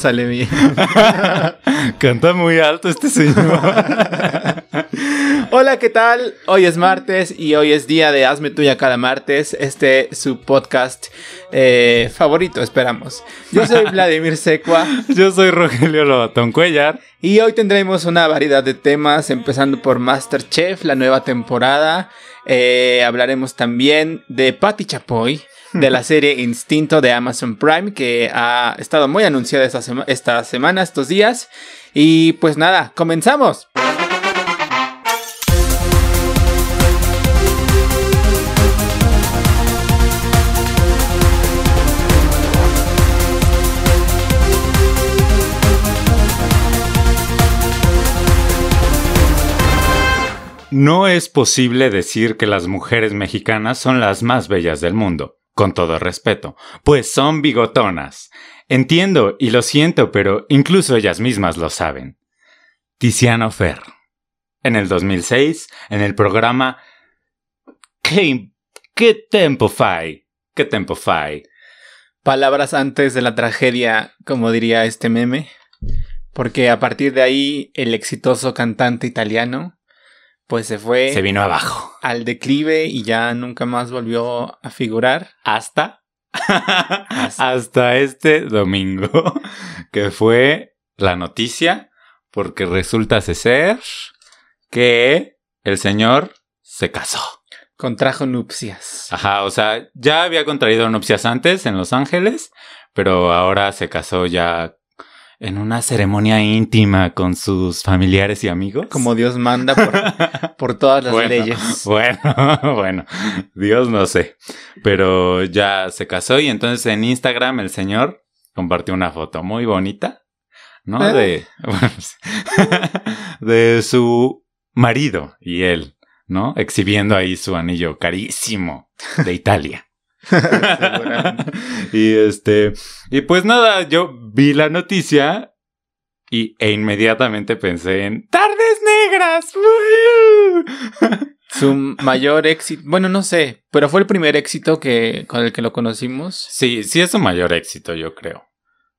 sale bien. Canta muy alto este señor. Hola, ¿qué tal? Hoy es martes y hoy es día de Hazme Tuya cada martes. Este su podcast eh, favorito, esperamos. Yo soy Vladimir Secua Yo soy Rogelio Lobatón Cuellar. y hoy tendremos una variedad de temas, empezando por Masterchef, la nueva temporada. Eh, hablaremos también de Patti Chapoy, de la serie Instinto de Amazon Prime, que ha estado muy anunciada esta, esta semana, estos días. Y pues nada, comenzamos. No es posible decir que las mujeres mexicanas son las más bellas del mundo, con todo respeto, pues son bigotonas. Entiendo y lo siento, pero incluso ellas mismas lo saben. Tiziano Fer. En el 2006, en el programa ¿Qué, qué tempo fai? ¿Qué tempo fai? Palabras antes de la tragedia, como diría este meme. Porque a partir de ahí, el exitoso cantante italiano, pues se fue Se vino abajo. al declive y ya nunca más volvió a figurar. hasta hasta este domingo que fue la noticia porque resulta ser que el señor se casó. Contrajo nupcias. Ajá, o sea, ya había contraído nupcias antes en Los Ángeles, pero ahora se casó ya en una ceremonia íntima con sus familiares y amigos. Como Dios manda por, por todas las Bueno, leyes. Bueno, bueno, Dios no sé. Pero ya se casó y entonces en Instagram el señor compartió una foto muy bonita, ¿no? ¿Eh? De, bueno, de su marido y él, ¿no? Exhibiendo ahí su anillo carísimo de Italia. Y este, y pues nada, yo vi la noticia y, e inmediatamente pensé en Tardes Negras. Su mayor éxito, bueno, no sé, pero fue el primer éxito que con el que lo conocimos. Sí, sí es su mayor éxito, yo creo.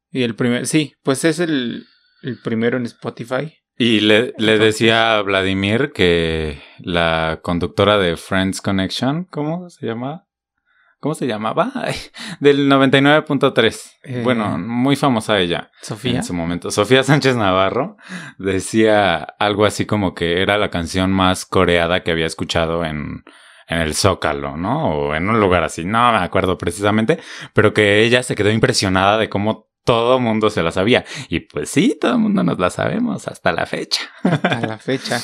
Y el primer, sí, pues es el, el primero en Spotify. Y le, le decía a Vladimir que la conductora de Friends Connection, ¿cómo se llamaba? ¿Cómo se llamaba? Del 99.3. Eh. Bueno, muy famosa ella Sofía. en su momento. Sofía Sánchez Navarro decía algo así como que era la canción más coreada que había escuchado en, en el Zócalo, ¿no? O en un lugar así, no me acuerdo precisamente, pero que ella se quedó impresionada de cómo todo mundo se la sabía. Y pues sí, todo el mundo nos la sabemos hasta la fecha. a la fecha.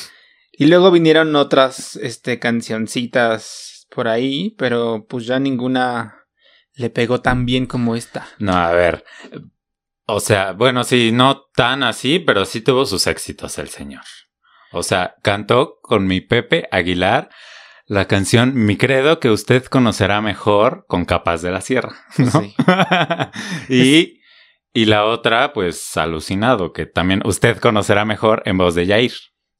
Y luego vinieron otras este, cancioncitas por ahí, pero pues ya ninguna le pegó tan bien como esta. No, a ver. O sea, bueno, sí, no tan así, pero sí tuvo sus éxitos el señor. O sea, cantó con mi Pepe Aguilar la canción Mi credo que usted conocerá mejor con Capas de la Sierra. ¿no? Sí. y, y la otra, pues alucinado, que también usted conocerá mejor en voz de Yair.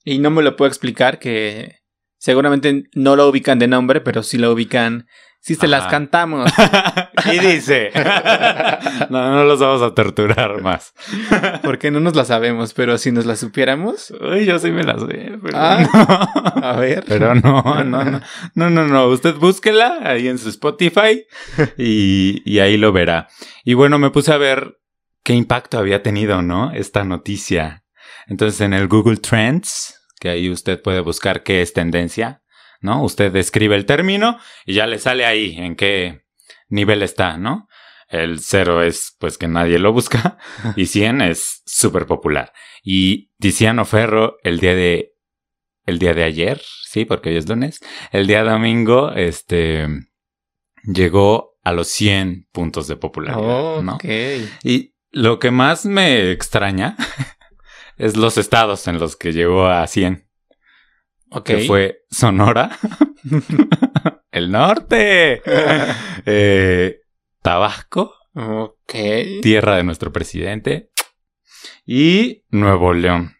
Y no me lo puedo explicar que seguramente no lo ubican de nombre, pero sí lo ubican. Sí se las cantamos. y dice, no, no los vamos a torturar más. Porque no nos la sabemos, pero si nos la supiéramos. Uy, yo sí me las sé, pero Ah. no. A ver. Pero no, no, no, no, no, no. Usted búsquela ahí en su Spotify y, y ahí lo verá. Y bueno, me puse a ver qué impacto había tenido, ¿no? Esta noticia. Entonces en el Google Trends, que ahí usted puede buscar qué es tendencia, ¿no? Usted escribe el término y ya le sale ahí en qué nivel está, ¿no? El cero es pues que nadie lo busca y 100 es súper popular. Y Tiziano Ferro el día de el día de ayer, sí, porque hoy es lunes, el día domingo, este, llegó a los 100 puntos de popularidad, ¿no? Ok. Y lo que más me extraña es los estados en los que llegó a 100, Ok. que fue Sonora, el norte, eh, Tabasco, Ok. tierra de nuestro presidente, y Nuevo León.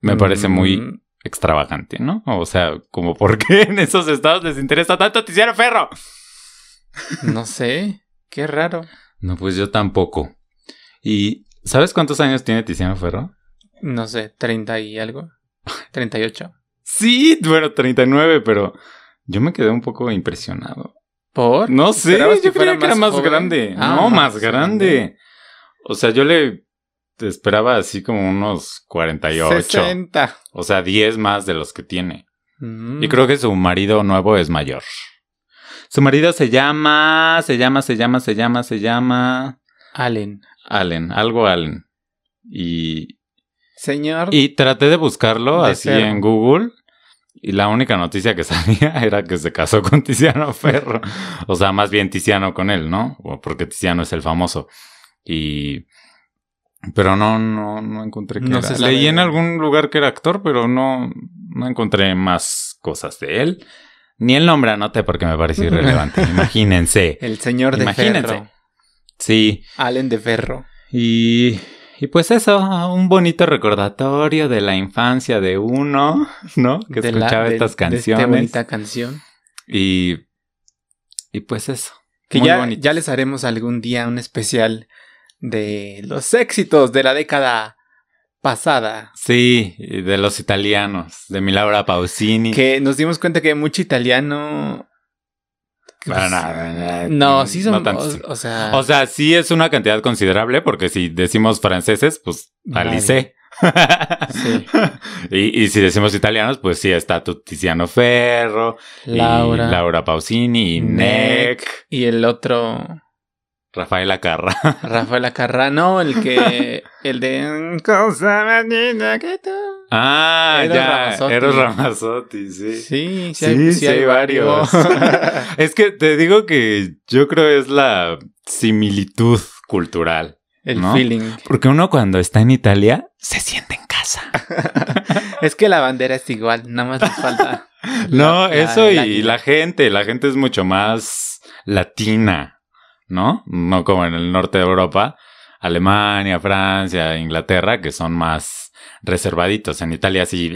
Me parece muy Mm, extravagante, ¿no? O sea, como por qué en esos estados les interesa tanto Tiziano Ferro. No sé. Qué raro. No, pues yo tampoco. ¿Y sabes cuántos años tiene Tiziano Ferro? No sé, 30 y algo. 38. Sí, bueno, 39, pero yo me quedé un poco impresionado. ¿Por? No sé, ¿Esperabas yo creía que era más joven? grande. Ah, no, más más grande. grande. O sea, yo le esperaba así como unos 48. 60. O sea, 10 más de los que tiene. Mm. Y creo que su marido nuevo es mayor. Su marido se llama, se llama, se llama, se llama, se llama Allen. Allen, algo Allen. Y, Señor. y traté de buscarlo De así en Google. Y la única noticia que salía era que se casó con Tiziano Ferro. O sea, más bien Tiziano con él, ¿no? Porque Tiziano es el famoso. Y. Pero no, no, no encontré que No era. Leí en algún lugar que era actor, pero no, no encontré más cosas de él. Ni el nombre anoté porque me pareció irrelevante. Imagínense. El señor de Imagínense. Ferro. Sí. Allen de Ferro. Y, y pues eso, un bonito recordatorio de la infancia de uno, ¿no? Que De la- escuchaba de- estas de esta canciones. bonita canción. y, y pues eso. Que Muy ya, bonitos. ya les haremos algún día un especial de los éxitos de la década pasada. Sí, de los italianos, de mi Laura Pausini. Que nos dimos cuenta que mucho italiano. Para nada. No, sí son. no o, sea. O sea, sí es una cantidad considerable, porque si decimos franceses, pues. Alice. Sí. y, y si decimos italianos, pues sí está Tiziano Ferro, Laura. y Laura Pausini, y Neck. Neck, Y el otro. Rafaela Carra. Rafael Carrano, el que. el de. Cosa que tú. Ah, Eros ya, Ramazzotti. Eros Ramazzotti, sí. Sí, sí, Sí, hay, sí hay varios. es que te digo que yo creo es la similitud cultural. el ¿No? feeling. Porque uno cuando está en Italia se siente en casa. Es que la bandera es igual, nada más les falta. No, la- eso la- y la gente, la gente es mucho más latina, ¿no? No como en el norte de Europa, Alemania, Francia, Inglaterra, que son más reservaditos. En Italia sí.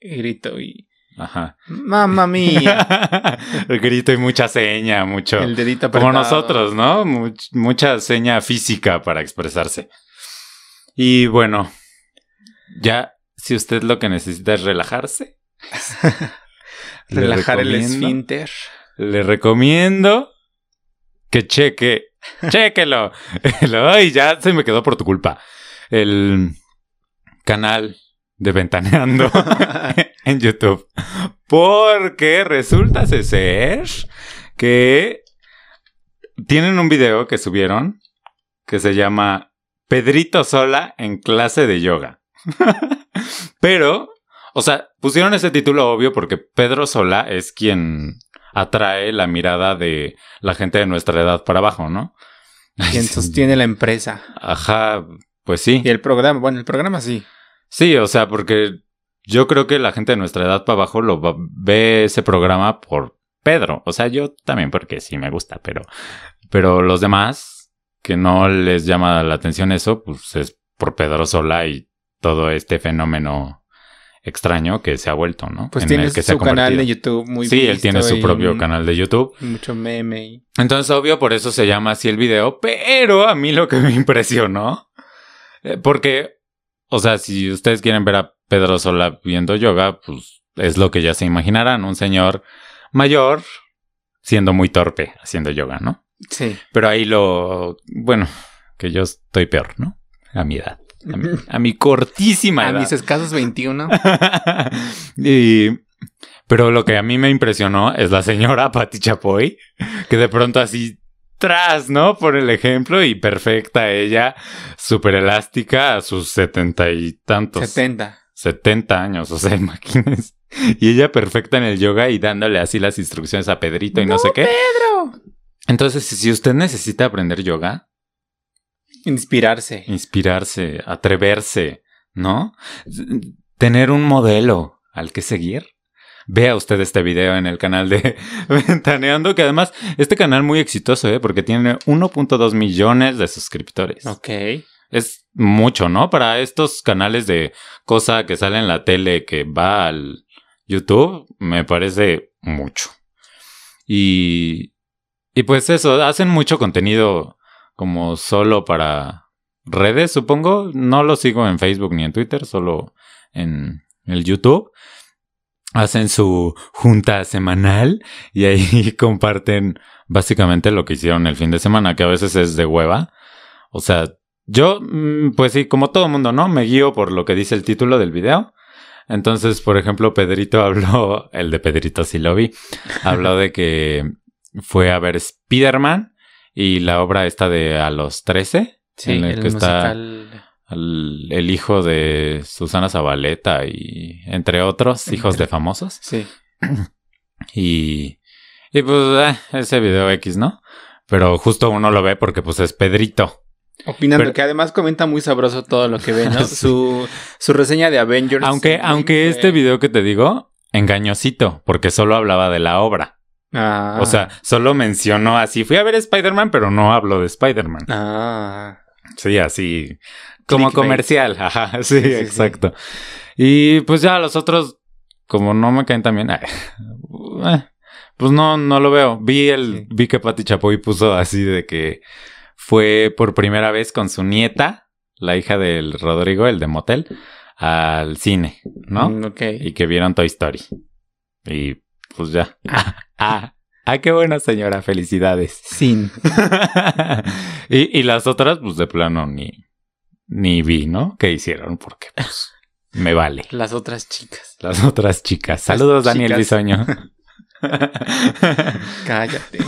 Y grito y. Ajá. ¡Mamma mía! Grito y mucha seña, mucho. El dedito Como nosotros, ¿no? Much- mucha seña física para expresarse. Y bueno, ya si usted lo que necesita es relajarse, Relajar el esfínter. Le recomiendo que cheque, chéquelo. El- Ay, ya se me quedó por tu culpa. El canal de Ventaneando en YouTube. Porque resulta ser que tienen un video que subieron que se llama Pedrito Sola en clase de yoga. Pero, o sea, pusieron ese título obvio porque Pedro Sola es quien atrae la mirada de la gente de nuestra edad para abajo, ¿no? Quien sostiene la empresa. Ajá, pues sí. Y el programa, bueno, el programa sí. Sí, o sea, porque yo creo que la gente de nuestra edad para abajo lo va- ve ese programa por Pedro. O sea, yo también porque sí me gusta, pero, pero los demás que no les llama la atención eso, pues es por Pedro Sola y todo este fenómeno extraño que se ha vuelto, ¿no? Pues En tiene el que se ha su canal de. YouTube muy Sí, él tiene su propio canal de YouTube. Mucho meme. Entonces, obvio, por eso se llama así el video, pero a mí lo que me impresionó, porque, o sea, si ustedes quieren ver a Pedro Sola viendo yoga, pues es lo que ya se imaginarán, un señor mayor siendo muy torpe haciendo yoga, ¿no? Sí. Pero ahí lo, bueno, que yo estoy peor, ¿no? A mi edad, a mi, a mi cortísima A edad. mis escasos 21. y, pero lo que a mí me impresionó es la señora Patti Chapoy, que de pronto así tras, ¿no? Por el ejemplo y perfecta ella, súper elástica a sus setenta y tantos. 70. 70 años, o sea, imagínense. Y ella perfecta en el yoga y dándole así las instrucciones a Pedrito y no, sé qué. Pedro! Entonces, si usted necesita aprender yoga, Inspirarse. inspirarse, atreverse, ¿no? Tener un modelo al que seguir. Vea usted este video en el canal de Ventaneando, que además, este canal muy exitoso, ¿eh? Porque tiene 1.2 millones de suscriptores. Ok. Es mucho, ¿no? Para estos canales de cosa que sale en la tele que va al YouTube, me parece mucho. Y, y pues eso, hacen mucho contenido como solo para redes, supongo. No lo sigo en Facebook ni en Twitter, solo en el YouTube. Hacen su junta semanal y ahí comparten básicamente lo que hicieron el fin de semana, que a veces es de hueva. O sea, yo, mm, pues sí, como todo mundo, ¿no? Me guío por lo que dice el título del video. Entonces, por ejemplo, Pedrito habló, el de Pedrito sí lo vi, habló de que fue a ver Spider-Man y la obra esta de A los 13, Sí, en el que está el, hijo de Susana Zabaleta y entre otros hijos de famosos. Sí. Y, y pues, eh, ese video X, ¿no? Pero justo uno lo ve porque pues es Pedrito. Opinando Pero- que además comenta muy sabroso todo lo que ve, ¿no? Sí. su, su reseña de Avengers. Aunque, aunque este video que te digo, engañosito, porque solo hablaba de la obra. Ah. O sea, solo mencionó así, fui a ver Spider-Man, pero no hablo de Spider-Man. Ah. Sí, así, como Clickbait. comercial, ajá, sí, Sí, sí, exacto. Y pues ya los otros, como no me caen tan bien, eh, pues no, no lo veo. Vi el, Sí. vi que Pati Chapoy puso así de que fue por primera vez con su nieta, la hija del Rodrigo, el de Motel, al cine, ¿no? Mm, ok. y que vieron Toy Story. Y pues ya. Ah, ah, ah, qué buena señora, felicidades. Sin. y, y las otras, pues de plano ni, ni vi, ¿no? ¿Qué hicieron? Porque pues me vale. Las otras chicas. Las otras chicas. Saludos, Daniel chicas. Bisoño. Cállate.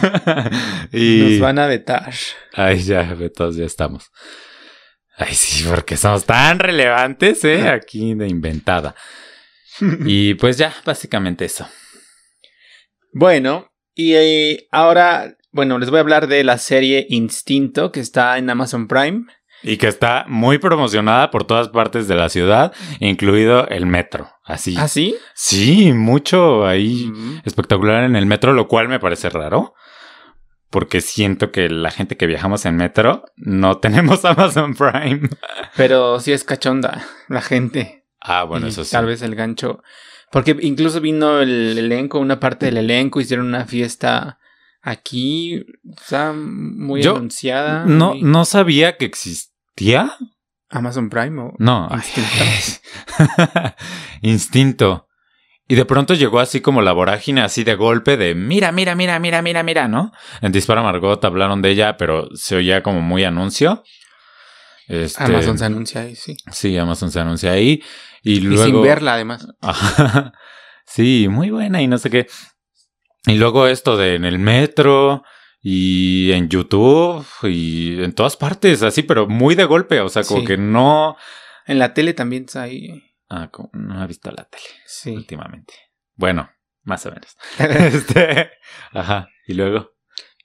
y... Nos van a vetar. Ay, ya, todos ya estamos. Ay, sí, porque somos tan relevantes, ¿eh? Aquí de inventada. Y pues ya, básicamente eso. Bueno, y eh, ahora, bueno, les voy a hablar de la serie Instinto que está en Amazon Prime. Y que está muy promocionada por todas partes de la ciudad, incluido el metro. Así. ¿Ah, sí? Sí, mucho ahí Mm. espectacular en el metro, lo cual me parece raro. Porque siento que la gente que viajamos en metro no tenemos Amazon Prime. Pero sí es cachonda la gente. Ah, bueno, Y eso sí. Tal vez el gancho. Porque incluso vino el elenco, una parte del elenco, hicieron una fiesta aquí, o sea, muy Yo anunciada. No, muy- no sabía que existía. Amazon Prime o No. Instinto. Instinto. Y de pronto llegó así como la vorágine, así de golpe de mira, mira, mira, mira, mira, mira, ¿no? En Dispara Margot hablaron de ella, pero se oía como muy anuncio. Este, Amazon se anuncia ahí, sí. Sí, Amazon se anuncia ahí. Y Y luego. sin verla, además. Sí, muy buena y no sé qué. Y luego esto de en el metro y en YouTube y en todas partes, así, pero muy de golpe. O sea, como Sí. que no. En la tele también está ahí. Ah, como no he visto la tele Sí. últimamente. Bueno, más o menos. este. Ajá. Y luego.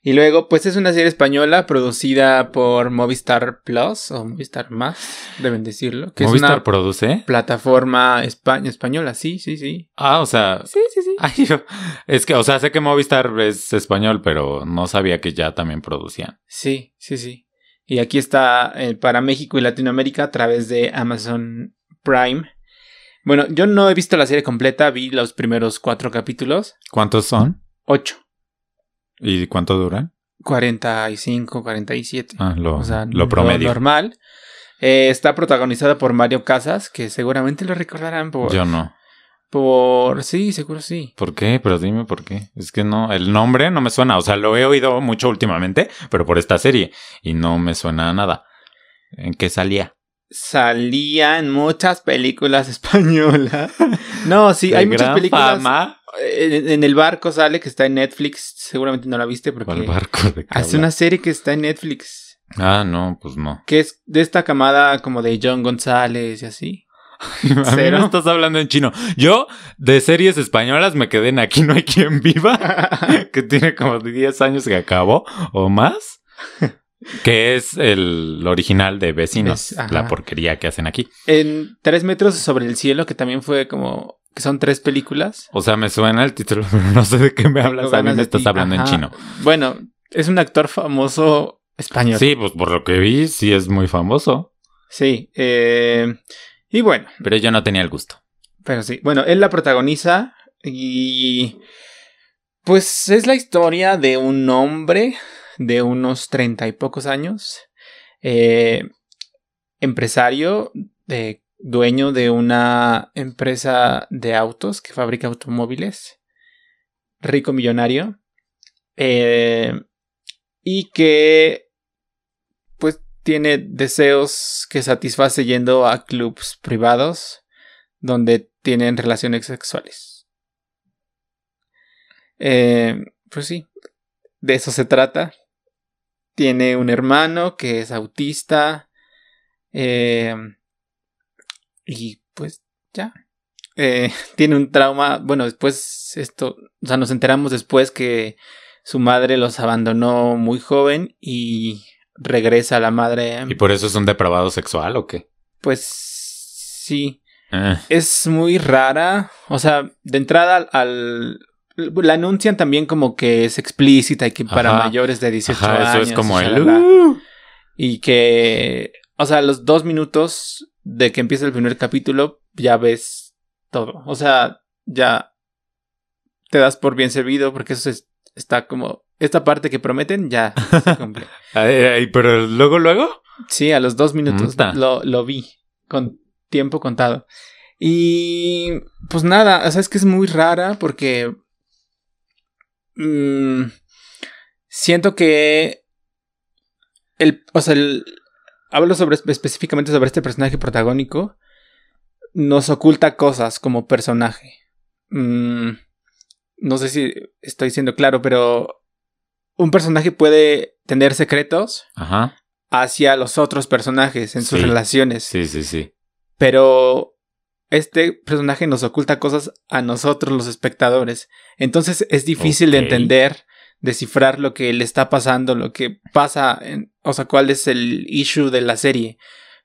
Y luego, pues es una serie española producida por Movistar Plus o Movistar Más, deben decirlo. Que ¿Movistar es una produce? plataforma espa- española, sí, sí, sí. Ah, o sea... Sí, sí, sí. Ay, yo- es que, o sea, sé que Movistar es español, pero no sabía que ya también producían. Sí, sí, sí. Y aquí está eh, para México y Latinoamérica a través de Amazon Prime. Bueno, yo no he visto la serie completa, vi los primeros cuatro capítulos. ¿Cuántos son? Ocho. ¿Y cuánto duran? 45, 47. Ah, lo, o sea, lo promedio. normal. Eh, está protagonizada por Mario Casas, que seguramente lo recordarán por... Yo no. Por sí, seguro sí. ¿Por qué? Pero dime por qué. Es que no, el nombre no me suena. O sea, lo he oído mucho últimamente, pero por esta serie. Y no me suena a nada. ¿En qué salía? Salía en muchas películas españolas. No, sí, hay muchas películas. fama. En, en el barco sale que está en Netflix. Seguramente no la viste porque ¿Cuál barco de hace una serie que está en Netflix. Ah, no, pues no. Que es de esta camada como de John González y así. A mí no estás hablando en chino. Yo, de series españolas, me quedé en Aquí no hay quien viva, que tiene como 10 años que acabó, o más. Que es el original de Vecinos, la porquería que hacen aquí. en Tres metros sobre el cielo, que también fue como... Que son tres películas. O sea, me suena el título, pero no sé de qué me hablas. Tengo A mí me estás ti. hablando en chino. Bueno, es un actor famoso español. Sí, pues por lo que vi, sí es muy famoso. Sí. eh, y bueno, Pero yo no tenía el gusto. pero sí. Bueno, él la protagoniza y... Pues es la historia de un hombre de unos treinta y pocos años. eh, empresario, de, dueño de una empresa de autos que fabrica automóviles. Rico millonario. eh, y que tiene deseos que satisface yendo a clubs privados donde tienen relaciones sexuales. Eh, pues sí, de eso se trata. Tiene un hermano que es autista. eh, y pues ya. Eh, tiene un trauma. Bueno, después esto. O sea, nos enteramos después que su madre los abandonó muy joven y regresa la madre. ¿Y por eso es un depravado sexual o qué? Pues sí. Eh, Es muy rara. O sea, de entrada al. al- la anuncian también como que es explícita y que para Ajá. mayores de 18 ajá, años. eso es como el... "Uh". Y que. O sea, los dos minutos de que empieza el primer capítulo, ya ves todo. O sea, ya te das por bien servido porque eso es- está como. Esta parte que prometen ya se cumple. Ay, ay, pero luego, luego. Sí, a los dos minutos lo, lo vi con tiempo contado. Y pues nada, o sea, es que es muy rara porque mm, siento que el, o sea, el- hablo sobre específicamente sobre este personaje protagónico nos oculta cosas como personaje. Mm, no sé si estoy siendo claro, pero un personaje puede tener secretos Ajá. hacia los otros personajes en sus Sí. relaciones. Sí, sí, sí. Pero este personaje nos oculta cosas a nosotros los espectadores. Entonces es difícil de entender, descifrar lo que le está pasando, lo que pasa, en- o sea, cuál es el issue de la serie.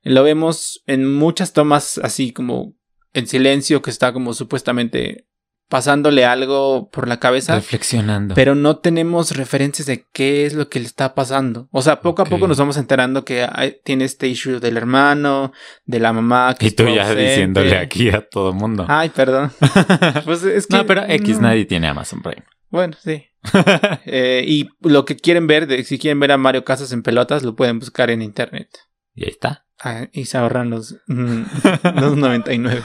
Lo vemos en muchas tomas así como en silencio que está como supuestamente pasándole algo por la cabeza. Reflexionando. Pero no tenemos referencias de qué es lo que le está pasando. O sea, poco a poco nos vamos enterando que hay- tiene este issue del hermano, de la mamá. Que y tú ya ausente. diciéndole aquí a todo mundo. Ay, perdón. Pues es que. no, pero X no. nadie tiene Amazon Prime. Bueno, sí. Eh, y lo que quieren ver, de, si quieren ver a Mario Casas en pelotas, lo pueden buscar en internet. y ahí está. Ah, y se ahorran los, mm, los 99.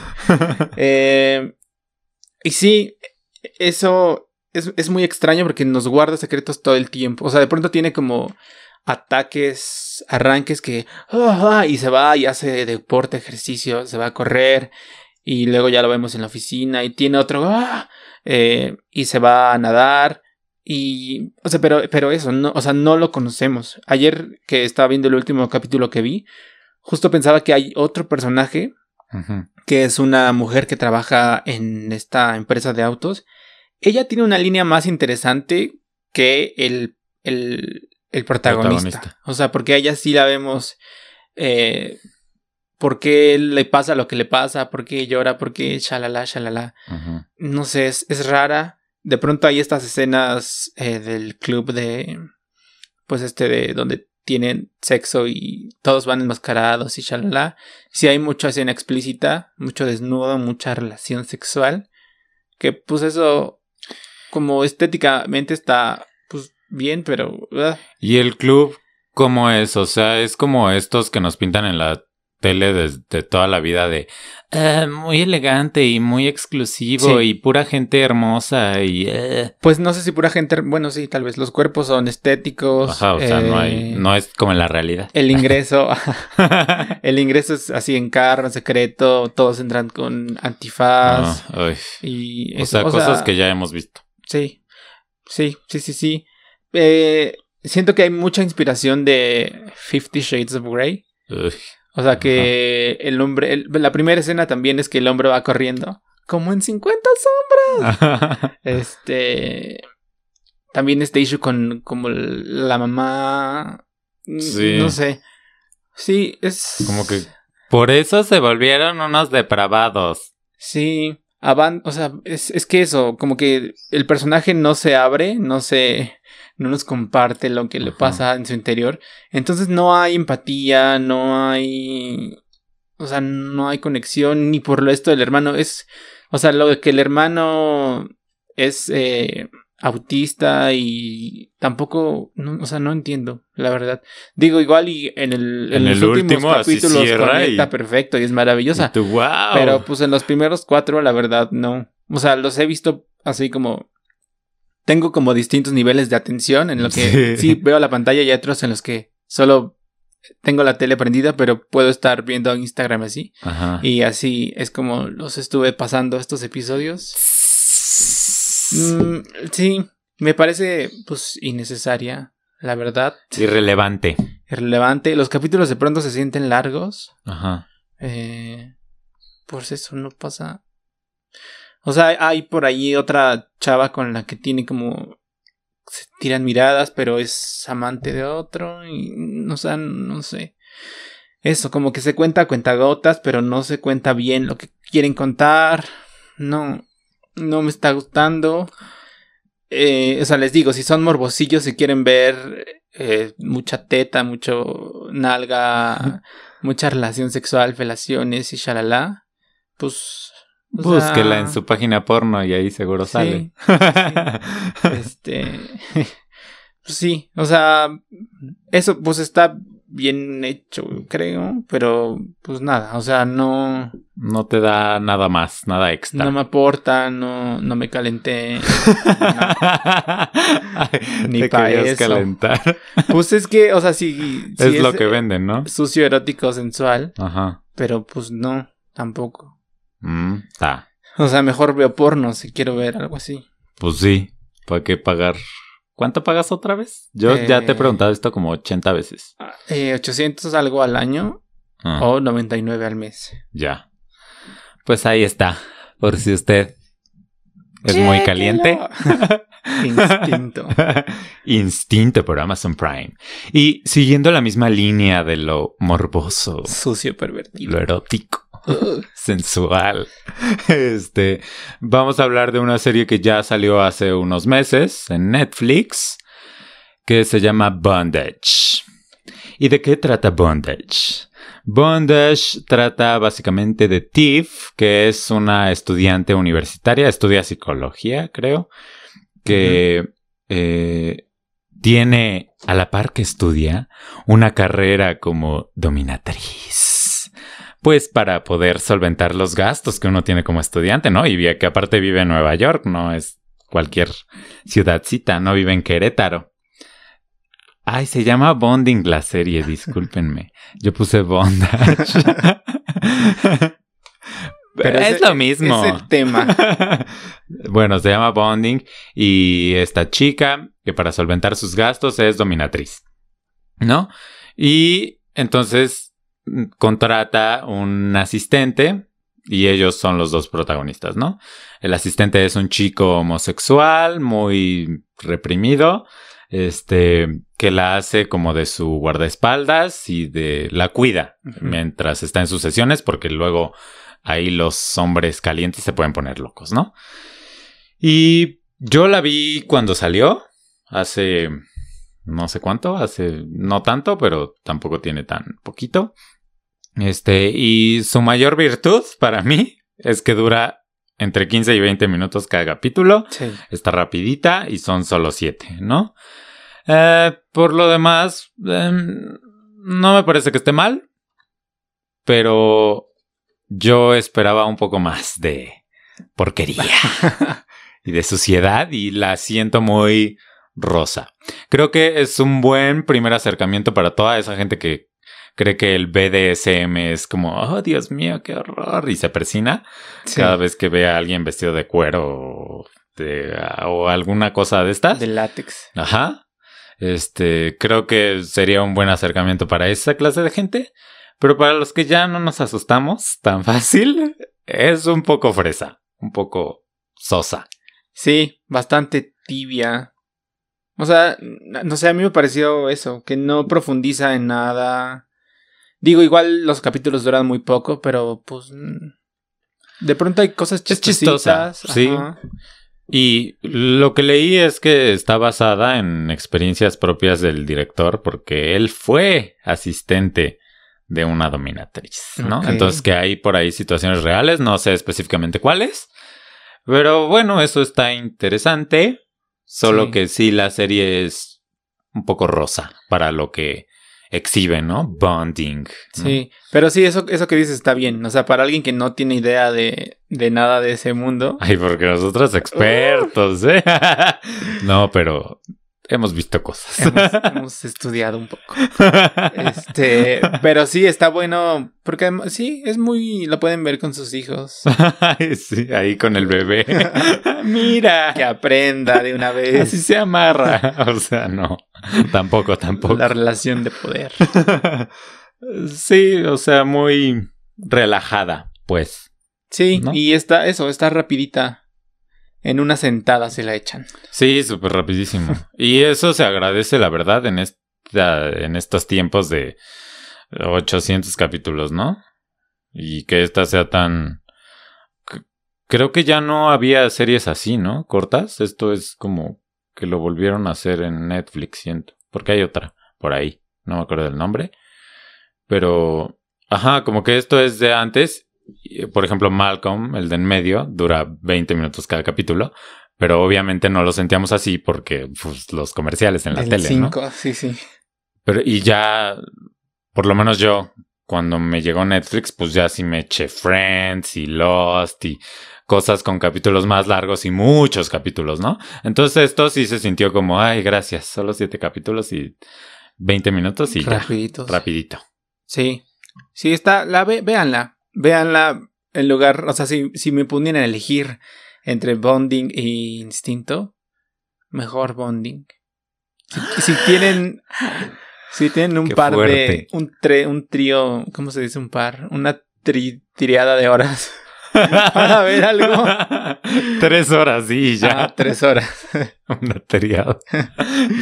Eh, y sí, eso es, es muy extraño porque nos guarda secretos todo el tiempo. O sea, de pronto tiene como ataques, arranques que... ah, y se va y hace deporte, ejercicio, se va a correr. Y luego ya lo vemos en la oficina y tiene otro... ah, eh, y se va a nadar. Y... O sea, pero, pero eso, no, o sea, no lo conocemos. Ayer que estaba viendo el último capítulo que vi, justo pensaba que hay otro personaje Que es una mujer que trabaja en esta empresa de autos. Ella tiene una línea más interesante que el, el, el protagonista. Protagonista. O sea, porque a ella sí la vemos. Eh, ¿Por qué le pasa lo que le pasa? ¿Por qué llora? ¿Por qué shalala, shalala? No sé, es, es rara. De pronto hay estas escenas eh, del club de. Pues este de donde tienen sexo y todos van enmascarados y shalala. Sí hay mucha escena explícita, mucho desnudo, mucha relación sexual. Que pues eso, como estéticamente está pues bien, pero. ¿Y el club cómo es? O sea, es como estos que nos pintan en la tele desde toda la vida de "Ah, muy elegante y muy exclusivo Sí. y pura gente hermosa y eh". Pues no sé si pura gente. Bueno, sí, tal vez los cuerpos son estéticos. Ajá, o sea, no hay, eh, no es como en la realidad. El ingreso. el ingreso es así en carro, en secreto. Todos entran con antifaz. O sea, cosas que ya hemos visto. Sí, sí, sí, sí, sí. Eh, siento que hay mucha inspiración de Fifty Shades of Grey. Uy. O sea que el hombre, el- la primera escena también es que el hombre va corriendo. Como en 50 sombras. Este. También este issue con como la mamá. mm, Sí. No sé. Sí, es. Como que por eso se volvieron unos depravados. Sí. avan- o sea, es, es que eso, como que el personaje no se abre, no se. No nos comparte lo que le Ajá. pasa en su interior. Entonces no hay empatía, no hay. O sea, no hay conexión ni por lo esto del hermano. Es. O sea, lo de que el hermano es eh, autista y tampoco. no, o sea, no entiendo, la verdad. Digo, igual y en el, en En los el últimos último capítulos conecta y- perfecto y es maravillosa. Y tú, wow. Pero pues en los primeros cuatro, la verdad, no. O sea, los he visto así como. Tengo como distintos niveles de atención en lo que Sí. sí, veo la pantalla y otros en los que solo tengo la tele prendida, pero puedo estar viendo Instagram así. Ajá. Y así es como los estuve pasando estos episodios. Mm, sí, me parece pues innecesaria, la verdad. Irrelevante. Irrelevante. Los capítulos de pronto se sienten largos. Ajá. Eh, pues eso no pasa. O sea, hay por ahí otra chava con la que tiene como. Se tiran miradas, pero es amante de otro. Y. O sea, no sé. Eso, como que se cuenta a cuentagotas, pero no se cuenta bien lo que quieren contar. No. No me está gustando. Eh, o sea, les digo, si son morbosillos y quieren ver eh, mucha teta, mucho nalga, mucha relación sexual, felaciones y shalala, pues... o Búsquela sea, en su página porno y ahí seguro Sí, sale. Este... pues sí, o sea, eso pues está bien hecho, creo, pero pues nada, o sea, no, no te da nada más, nada extra. no me aporta, no, no me calenté. Ni Te pa' querías eso. calentar. Pues es que, o sea, sí, sí es lo que venden, ¿no? sucio, erótico, sensual, Ajá. pero pues no, tampoco. Mm, ta. O sea, mejor veo porno si quiero ver algo así. Pues sí. ¿Para qué pagar? ¿Cuánto pagas otra vez? Yo ya te he Eh, preguntado esto como 80 veces. Eh, 800 algo al año Ah, o 99 al mes. Ya. Pues ahí está. Por si usted es muy caliente. Instinto. Instinto por Amazon Prime. Y siguiendo la misma línea de lo morboso, Sucio pervertido. lo erótico. sensual. Este, vamos a hablar de una serie que ya salió hace unos meses en Netflix, que se llama Bondage. ¿Y de qué trata Bondage? Bondage trata básicamente de Tiff, que es una estudiante universitaria, estudia psicología, creo, que eh, tiene, a la par que estudia, una carrera como dominatriz. Pues para poder solventar los gastos que uno tiene como estudiante, ¿no? Y que aparte vive en Nueva York, no es cualquier ciudadcita, no vive en Querétaro. Ay, se llama Bonding la serie, discúlpenme. Yo puse Bondage. Pero es ese- lo mismo. Es el tema. bueno, se llama Bonding y esta chica que para solventar sus gastos es dominatriz, ¿no? Y entonces contrata un asistente y ellos son los dos protagonistas, ¿no? El asistente es un chico homosexual muy reprimido, este, que la hace como de su guardaespaldas y de la cuida mientras está en sus sesiones, porque luego ahí los hombres calientes se pueden poner locos, ¿no? Y yo la vi cuando salió, hace no sé cuánto, hace no tanto, pero tampoco tiene tan poquito. Este, y su mayor virtud para mí es que dura entre 15 y 20 minutos cada capítulo. Sí. Está rapidita y son solo 7, ¿no? Eh, por lo demás, em, no me parece que esté mal, pero yo esperaba un poco más de porquería y de suciedad y la siento muy rosa. Creo que es un buen primer acercamiento para toda esa gente que cree que el BDSM es como, oh Dios mío, qué horror, y se persina Sí. cada vez que ve a alguien vestido de cuero o, de- o alguna cosa de estas. De látex. Ajá. Este, creo que sería un buen acercamiento para esa clase de gente. Pero para los que ya no nos asustamos tan fácil, es un poco fresa, un poco sosa. Sí, bastante tibia. O sea, no sé, a mí me pareció eso, que no profundiza en nada. Digo, igual los capítulos duran muy poco, pero pues... mm, De pronto hay cosas Es chistosa, chistositas. sí. Y lo que leí es que está basada en experiencias propias del director, porque él fue asistente de una dominatriz, ¿no? Entonces que hay por ahí situaciones reales, no sé específicamente cuáles, pero bueno, eso está interesante, solo Sí. que sí la serie es un poco rosa para lo que exhibe, ¿no? Bonding. ¿no? Sí, pero sí, eso, eso que dices está bien. O sea, para alguien que no tiene idea de, de nada de ese mundo. Ay, porque nosotros expertos, ¿eh? no, pero hemos visto cosas. Hemos, hemos estudiado un poco. Este, pero sí, está bueno. Porque sí, es muy. Lo pueden ver con sus hijos. Sí, ahí con el bebé. Mira, Que aprenda de una así vez se amarra. O sea, no, tampoco, tampoco. la relación de poder. sí, o sea, muy relajada, pues. Sí, ¿No? y está, eso, está rapidita. En una sentada se la echan. Sí, súper rapidísimo. y eso se agradece, la verdad, en, esta, en estos tiempos de 800 capítulos, ¿no? Y que esta sea tan... Creo que ya no había series así, ¿no? Cortas. Esto es como que lo volvieron a hacer en Netflix, siento. Porque hay otra por ahí. No me acuerdo del nombre. Pero... Ajá, como que esto es de antes. Y, Por ejemplo, Malcolm, el de en medio, dura 20 minutos cada capítulo. Pero obviamente no lo sentíamos así porque pues, los comerciales en la El tele, ¿no? cinco, sí, sí. Pero y ya, por lo menos yo, cuando me llegó Netflix, pues ya sí me eché Friends y Lost y cosas con capítulos más largos y muchos capítulos, ¿no? Entonces esto sí se sintió como, ay, gracias, solo siete capítulos y 20 minutos y ya, Rapiditos. rapidito. Sí. Sí, está. La ve, véanla. Véanla en lugar. O sea, si, si me pudieran elegir entre bonding e instinto, mejor bonding. Si, si tienen. Si tienen un Qué par de. Un, tre- un trío. ¿Cómo se dice un par? Una tri- triada de horas. Para ver algo. Tres horas, sí, ya. Ah, tres horas. Una triada.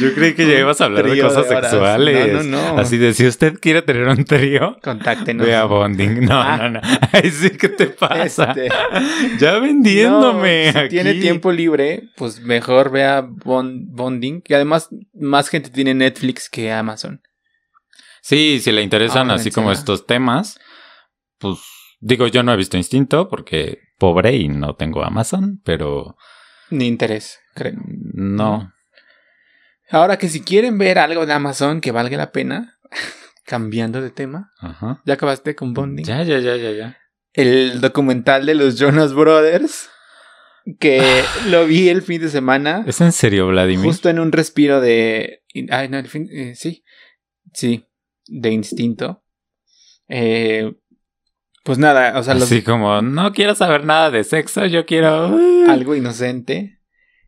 Yo creí que ya ibas a hablar de cosas sexuales. No, no, no. Así de, si usted quiere tener un trío, Contáctenos. Ve a Bonding. No, Ah. no, no. Ay, sí, ¿qué te pasa? Este, Ya vendiéndome. No, si tiene tiempo libre, pues mejor vea Bon- Bonding. Que además, más gente tiene Netflix que Amazon. Sí, si le interesan Ah, así como estos temas, pues digo, yo no he visto Instinto porque pobre y no tengo Amazon, pero Ni interés, creo. no. Ahora que si quieren ver algo de Amazon que valga la pena, cambiando de tema, Ajá. ya acabaste con Bonding. Ya, ya, ya, ya, ya. El documental de los Jonas Brothers, que lo vi el fin de semana, ¿Es en serio, Vladimir? justo en un respiro de... Ay, no, el fin... eh, sí, sí, de instinto. Eh, pues nada, o sea, los, Así como, no quiero saber nada de sexo, yo quiero... algo inocente.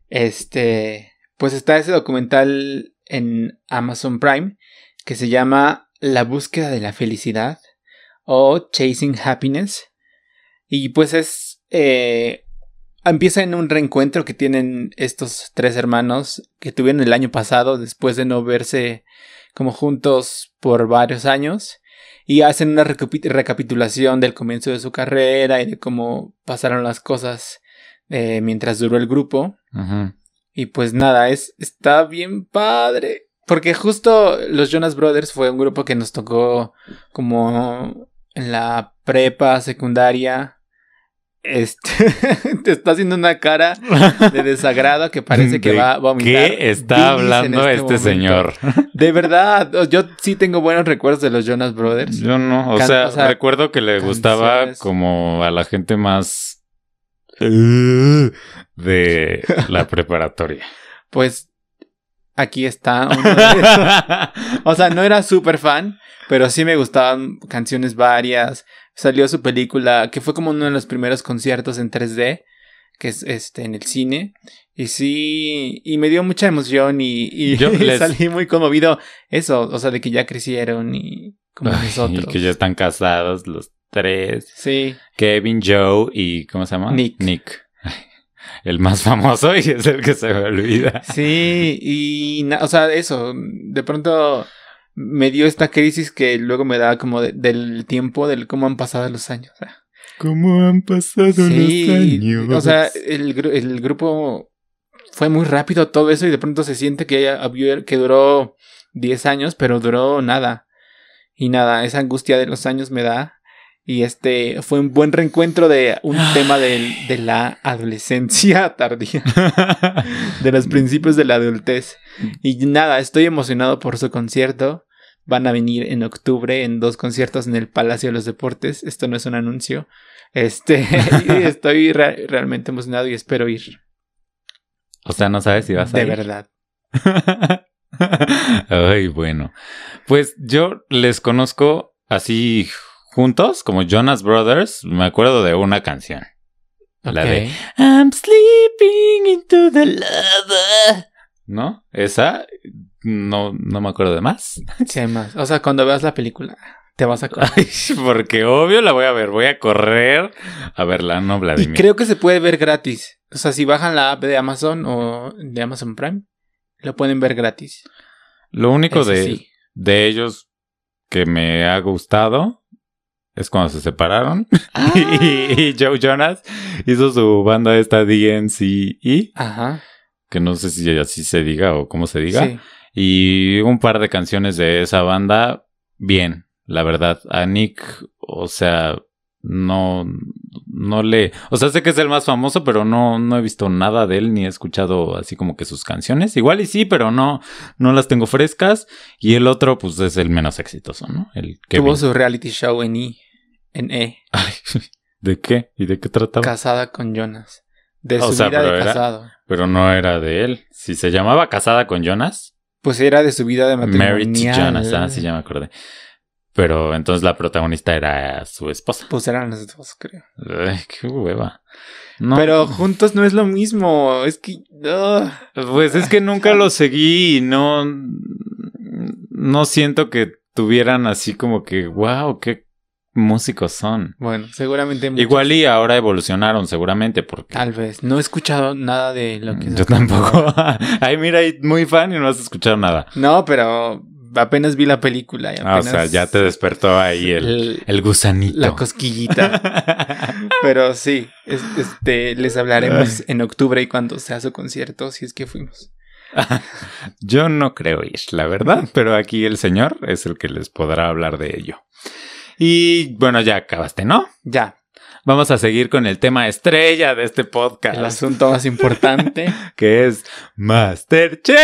Este, pues está ese documental en Amazon Prime que se llama La búsqueda de la felicidad o Chasing Happiness. Y pues es, eh, empieza en un reencuentro que tienen estos tres hermanos que tuvieron el año pasado después de no verse como juntos por varios años y hacen una recapitulación del comienzo de su carrera y de cómo pasaron las cosas eh, mientras duró el grupo. Y pues nada, es, está bien padre. Porque justo los Jonas Brothers fue un grupo que nos tocó como en la prepa, secundaria. Este, te está haciendo una cara de desagrado que parece que va a vomitar. ¿Qué está hablando este, este señor? De verdad, de sí tengo buenos recuerdos de los Jonas Brothers. Yo no, o, sea, recuerdo que le gustaba como a la gente más de la preparatoria. Pues aquí está. o sea, no era súper fan, pero sí me gustaban canciones varias salió su película, que fue como uno de los primeros conciertos en 3D, que es este en el cine. Y sí, y me dio mucha emoción y, y, Yo salí muy conmovido. Eso, o sea, de que ya crecieron y como nosotros. Y que ya están casados los tres. Sí. Kevin, Joe y ¿cómo se llama? Nick. Nick. El más famoso y es el que se me olvida. Sí, y o sea, eso, de pronto me dio esta crisis que luego me da como del tiempo, del cómo han pasado los años. ¿Cómo han pasado los años? O sea, el, el, grupo fue muy rápido todo eso y de pronto se siente que, que duró 10 años, pero duró nada. Y nada, esa angustia de los años me da. Y este fue un buen reencuentro de un tema de, de la adolescencia tardía, de los principios de la adultez. Y nada, estoy emocionado por su concierto. Van a venir en octubre en dos conciertos en el Palacio de los Deportes. Esto no es un anuncio. Este, estoy realmente emocionado y espero ir. O sea, no sabes si vas a ir. De verdad. Ay, bueno. Pues yo les conozco así juntos, como Jonas Brothers. Me acuerdo de una canción. La de I'm sleeping into the lava. ¿No? Esa no, no me acuerdo de más. Sí, hay más. O sea, cuando veas la película, te vas a porque obvio la voy a ver. Voy a correr a verla, no Vladimir. Y creo que se puede ver gratis. O sea, si bajan la app de Amazon o de Amazon Prime, lo pueden ver gratis. Lo único de, de ellos que me ha gustado es cuando se separaron. Ah. y, Joe Jonas hizo su banda esta DNCE. Ajá. Que no sé si así se diga o cómo se diga. Sí. Y un par de canciones de esa banda, bien, la verdad. A Nick, o sea, no, no le, o sea, sé que es el más famoso, pero no, no he visto nada de él ni he escuchado así como que sus canciones. Igual y sí, pero no, no las tengo frescas. Y el otro, pues es el menos exitoso, ¿no? El que tuvo su reality show en E, en E. ¿De qué? ¿Y de qué trataba? Casada con Jonas. De su vida de casado. Pero no era de él. Si se llamaba Casada con Jonas. Pues era de su vida de matrimonial. Married Jonas, ah, sí, ya me acordé. Pero entonces la protagonista era su esposa. Pues eran los dos, creo. Ay, qué hueva. Pero juntos no es lo mismo. Es que. Pues es que nunca lo seguí y no. No siento que tuvieran así como que, wow, qué músicos son. Bueno, seguramente. Igual y ahora evolucionaron, seguramente, porque. Tal vez. No he escuchado nada de lo que. Yo tampoco. Ay, mira, muy fan y no has escuchado nada. No, pero apenas vi la película. Y apenas... Ah, o sea, ya te despertó ahí el, el, gusanito. La cosquillita. pero sí, este, les hablaremos en octubre y cuando sea su concierto, si es que fuimos. Yo no creo ir, la verdad, pero aquí el señor es el que les podrá hablar de ello. Y bueno, ya acabaste, ¿no? Ya. Vamos a seguir con el tema estrella de este podcast. El asunto más importante. que es Masterchef.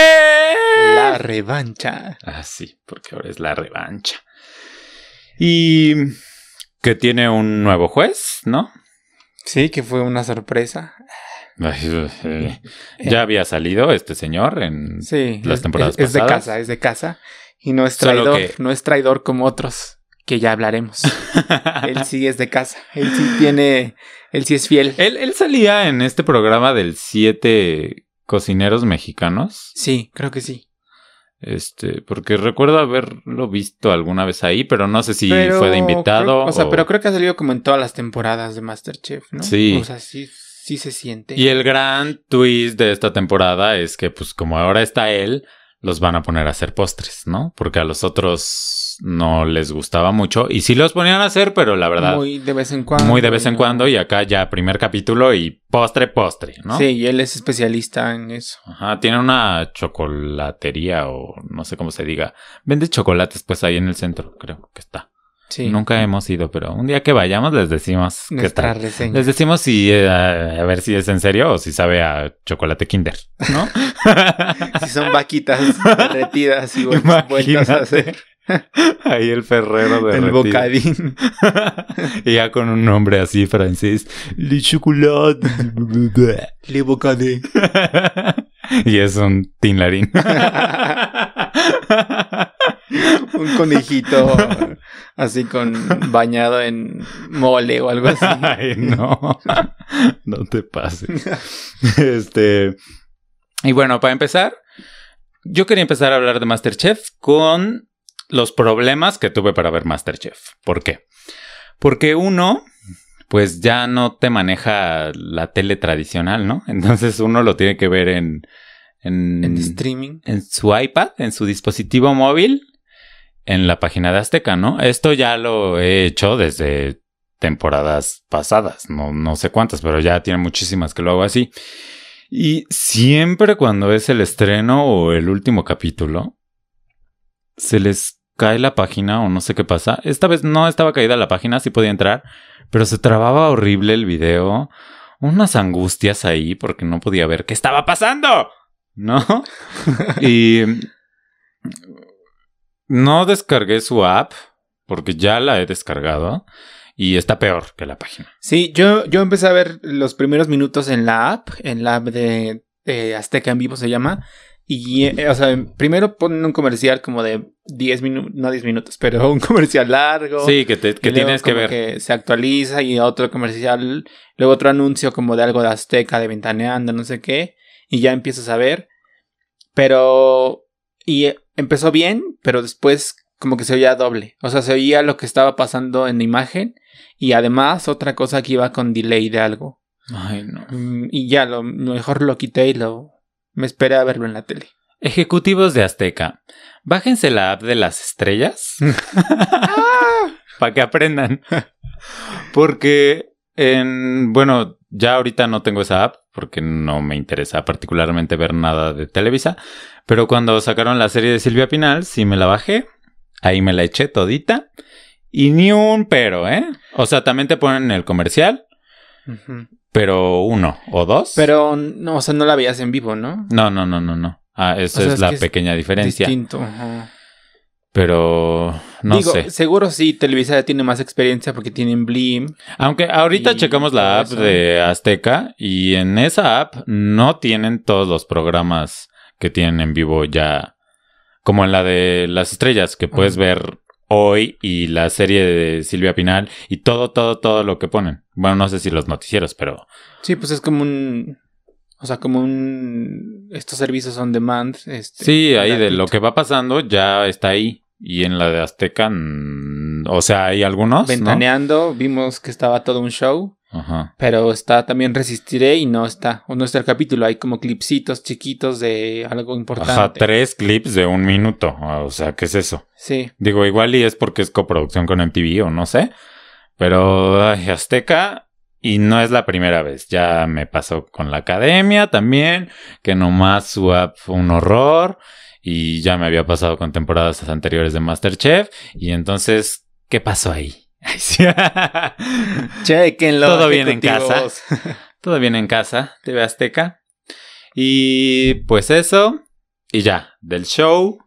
La revancha. Ah, sí, porque ahora es la revancha. Y que tiene un nuevo juez, ¿no? Sí, que fue una sorpresa. ya había salido este señor en las temporadas es, pasadas. Es de casa, es de casa. Y no es traidor, no es traidor como otros que ya hablaremos. él sí es de casa, él sí tiene, él sí es fiel. Él, él salía en este programa del siete cocineros mexicanos. Sí, creo que sí. Este, porque recuerdo haberlo visto alguna vez ahí, pero no sé si fue de invitado. o sea, pero creo que ha salido como en todas las temporadas de Masterchef, ¿no? Sí. O sea, sí. sí se siente. Y el gran twist de esta temporada es que, pues, como ahora está él, los van a poner a hacer postres, ¿no? Porque a los otros no les gustaba mucho. Y sí los ponían a hacer, pero la verdad. Muy de vez en cuando. Muy de vez en cuando. Y acá ya primer capítulo y postre, postre, ¿no? Sí, y él es especialista en eso. Ajá, tiene una chocolatería o no sé cómo se diga. Vende chocolates, pues ahí en el centro, creo que está. Sí. Nunca hemos ido, pero un día que vayamos les decimos qué Nuestra tal. reseña. Les decimos si eh, a ver si es en serio o si sabe a chocolate Kinder, ¿no? Si son vaquitas derretidas y vuel- vueltas a hacer Ahí el ferrero de el bocadín. y ya con un nombre así francés. Le chocolate. Le bocadín. y es un tinlarín. Un conejito así con bañado en mole o algo así. Ay, no. No te pases. Este. Y bueno, para empezar, yo quería empezar a hablar de Masterchef con los problemas que tuve para ver Masterchef. ¿Por qué? Porque uno, pues ya no te maneja la tele tradicional, ¿no? Entonces uno lo tiene que ver en. En, En streaming. en su iPad, en su dispositivo móvil, en la página de Azteca, ¿no? Esto ya lo he hecho desde temporadas pasadas, no, no sé cuántas, pero ya tiene muchísimas que lo hago así. Y siempre cuando es el estreno o el último capítulo, se les cae la página o no sé qué pasa. Esta vez no estaba caída la página, sí podía entrar, pero se trababa horrible el video. Unas angustias ahí porque no podía ver qué estaba pasando. ¿No? y no descargué su app porque ya la he descargado y está peor que la página. Sí, yo, yo empecé a ver los primeros minutos en la app, en la app de, Azteca en vivo se llama. Y, eh, o sea, primero ponen un comercial como de 10 minutos, no 10 minutos, pero un comercial largo. Sí, que, te- que tienes que ver. que se actualiza y otro comercial, luego otro anuncio como de algo de Azteca, de Ventaneando, no sé qué, y ya empiezas a ver. Pero. Y empezó bien, pero después como que se oía doble. O sea, se oía lo que estaba pasando en la imagen y además otra cosa que iba con delay de algo. Ay, no. Mm, Y ya, lo mejor lo quité y lo. Me esperé a verlo en la tele. Ejecutivos de Azteca, bájense la app de las estrellas para que aprendan. Porque en, bueno, ya ahorita no tengo esa app porque no me interesa particularmente ver nada de Televisa, pero cuando sacaron la serie de Silvia Pinal, sí me la bajé, ahí me la eché todita y ni un pero, ¿eh? O sea, también te ponen el comercial, pero uno o dos. Pero, no, o sea, no la veías en vivo, ¿no? No, no, no, no, no. Ah, esa O sea, es, es la que es pequeña diferencia. Distinto. ajá. Pero no Digo, sé. seguro sí, Televisa tiene más experiencia porque tienen Blim. Aunque ahorita checamos la app eso. de Azteca y en esa app no tienen todos los programas que tienen en vivo ya. Como en la de las estrellas, que puedes ver hoy y la serie de Silvia Pinal y todo, todo, todo lo que ponen. Bueno, no sé si los noticieros, pero Sí, pues es como un. O sea, como un. Estos servicios on demand. Este, sí, ahí de lo que va pasando ya está ahí. Y en la de Azteca, o sea, hay algunos. ¿no? Ventaneando, vimos que estaba todo un show. Ajá. Pero está también Resistiré y no está. O no está el capítulo. Hay como clipsitos chiquitos de algo importante. Ajá, tres clips de un minuto. O sea, ¿qué es eso? Sí. Digo, igual y es porque es coproducción con MTV o no sé. Pero ay, Azteca, y no es la primera vez. Ya me pasó con la academia también, que nomás su app fue un horror. Y ya me había pasado con temporadas anteriores de Masterchef. Y entonces, ¿qué pasó ahí? Chequenlo. Todo bien en ejecutivos. Todo bien en casa, TV Azteca. Y pues eso. Y ya, del show,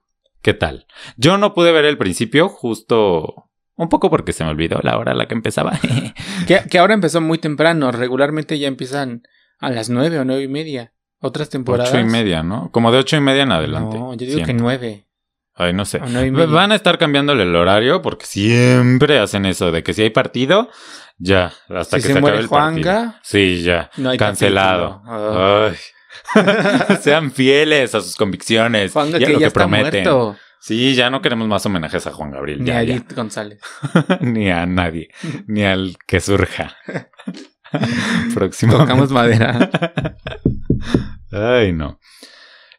¿qué tal? Yo no pude ver el principio, justo un poco porque se me olvidó la hora a la que empezaba. que, que ahora empezó muy temprano. Regularmente ya empiezan a las nueve o nueve y media. Otras temporadas. ocho y media, ¿no? Como de ocho y media en adelante. No, yo digo que nueve. Ay, no sé. Van a estar cambiándole el horario porque siempre hacen eso de que si hay partido, ya, hasta Si que se se, muere acabe el partido. Juanga, Sí, ya. No hay Cancelado. Ay. Sean fieles a sus convicciones Juanga y a que lo ya que prometen. muerto. Sí, ya no queremos más homenajes a Juan Gabriel. Ni ya, a ya. Edith González. ni a nadie, ni al que surja. Próximo. Tocamos madera. Ay, no.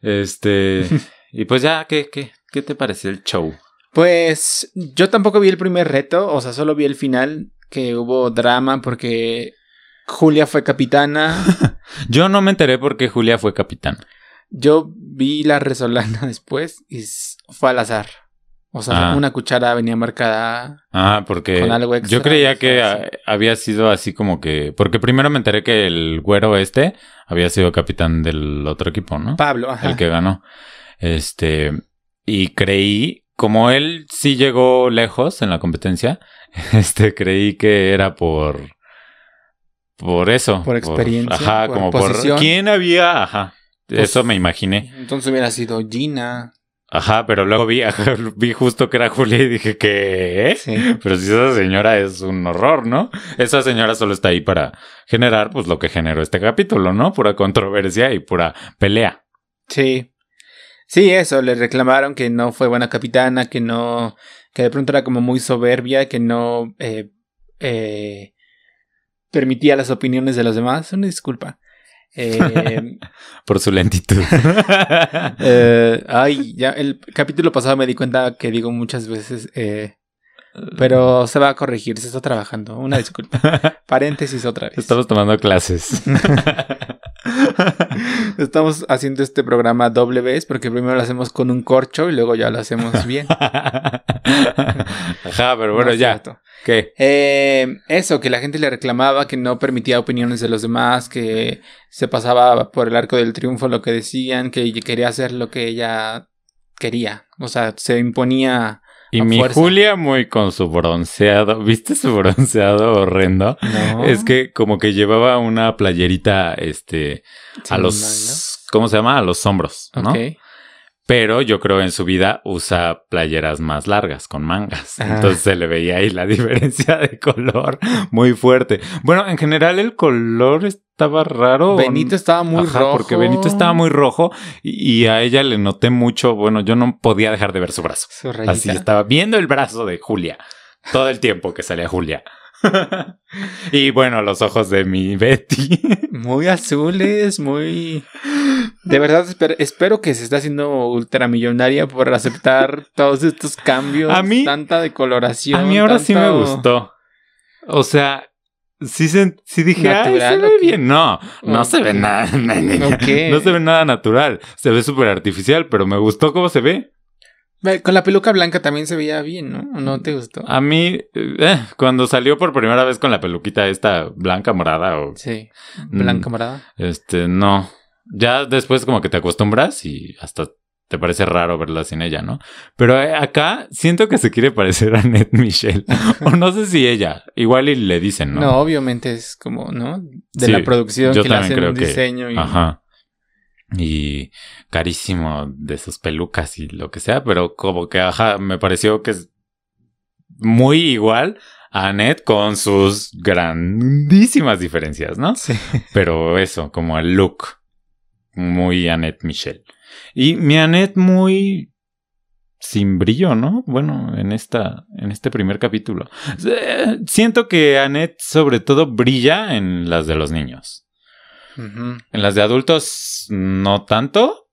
Este. Y pues ya, ¿qué, qué, qué te pareció el show? Pues yo tampoco vi el primer reto, o sea, solo vi el final, que hubo drama porque Julia fue capitana. Yo no me enteré porque Julia fue capitán. Yo vi la resolana después y fue al azar. O sea, Ah. una cuchara venía marcada. Ah, porque Con algo extra, yo creía que había sido así como que... Porque primero me enteré que el güero este había sido capitán del otro equipo, ¿no? Pablo, ajá. el que ganó. Este, y creí, como él sí llegó lejos en la competencia, este, creí que era por, por eso. Por experiencia, ajá, por como posición. por, ¿quién había? Ajá. Pues- eso me imaginé. Entonces hubiera sido Gina. Ajá, pero luego vi, vi justo que era Julia y dije. Sí. Pero si esa señora es un horror, ¿no? Esa señora solo está ahí para generar, pues, lo que generó este capítulo, ¿no? Pura controversia y pura pelea. Sí. Sí, eso, le reclamaron que no fue buena capitana, que no, que de pronto era como muy soberbia, que no eh, eh, permitía las opiniones de los demás. Una disculpa. Eh, Por su lentitud. eh, ay, ya el capítulo pasado me di cuenta que digo muchas veces, eh, pero se va a corregir, se está trabajando. Una disculpa. Paréntesis otra vez. Estamos tomando clases. Estamos haciendo este programa doble vez porque primero lo hacemos con un corcho y luego ya lo hacemos bien. Ajá, pero bueno, No ya. cierto. ¿Qué? Eh, eso, que la gente le reclamaba, que no permitía opiniones de los demás, que se pasaba por el arco del triunfo lo que decían, que quería hacer lo que ella quería. O sea, se imponía. Y mi fuerza. Julia muy con su bronceado. ¿Viste su bronceado horrendo? No. Es que como que llevaba una playerita, este, a los, ¿cómo se llama? A los hombros, ¿no? Pero yo creo en su vida usa playeras más largas, con mangas. Ah. Entonces se le veía ahí la diferencia de color muy fuerte. Bueno, en general el color estaba raro. Benito estaba muy Ajá, rojo. Porque Benito estaba muy rojo y, y a ella le noté mucho. Bueno, yo no podía dejar de ver su brazo. Su. Así estaba viendo el brazo de Julia todo el tiempo que salía Julia. y bueno, los ojos de mi Betty. Muy azules, muy... De verdad esper- espero que se esté haciendo ultramillonaria por aceptar todos estos cambios. A mí- Tanta decoloración. A mí ahora sí me gustó. O sea, sí, se, sí dije, ay, ¿Natural se ve bien. No, no se ve nada. Ok. No se ve nada natural. Se ve súper artificial, pero me gustó cómo se ve. Con la peluca blanca también se veía bien, ¿no? ¿O ¿No te gustó? A mí, eh, cuando salió por primera vez con la peluquita esta blanca morada o Sí. Mm. Blanca morada. este, no. Ya después como que te acostumbras y hasta te parece raro verla sin ella, ¿no? Pero eh, acá siento que se quiere parecer a Ned Michelle. o no sé si ella. Igual y le dicen, No, ¿no? obviamente es como, ¿no? De Sí, la producción yo que le también hacen creo un que- diseño y... Ajá. Y carísimo de sus pelucas y lo que sea, pero como que, ajá, me pareció que es muy igual a Annette con sus grandísimas diferencias, ¿no? Sí. Pero eso, como el look. Muy Annette Michelle. Y mi Annette muy sin brillo, ¿no? Bueno, en esta, en este primer capítulo. Eh, Siento que Annette sobre todo brilla en las de los niños. En las de adultos no tanto,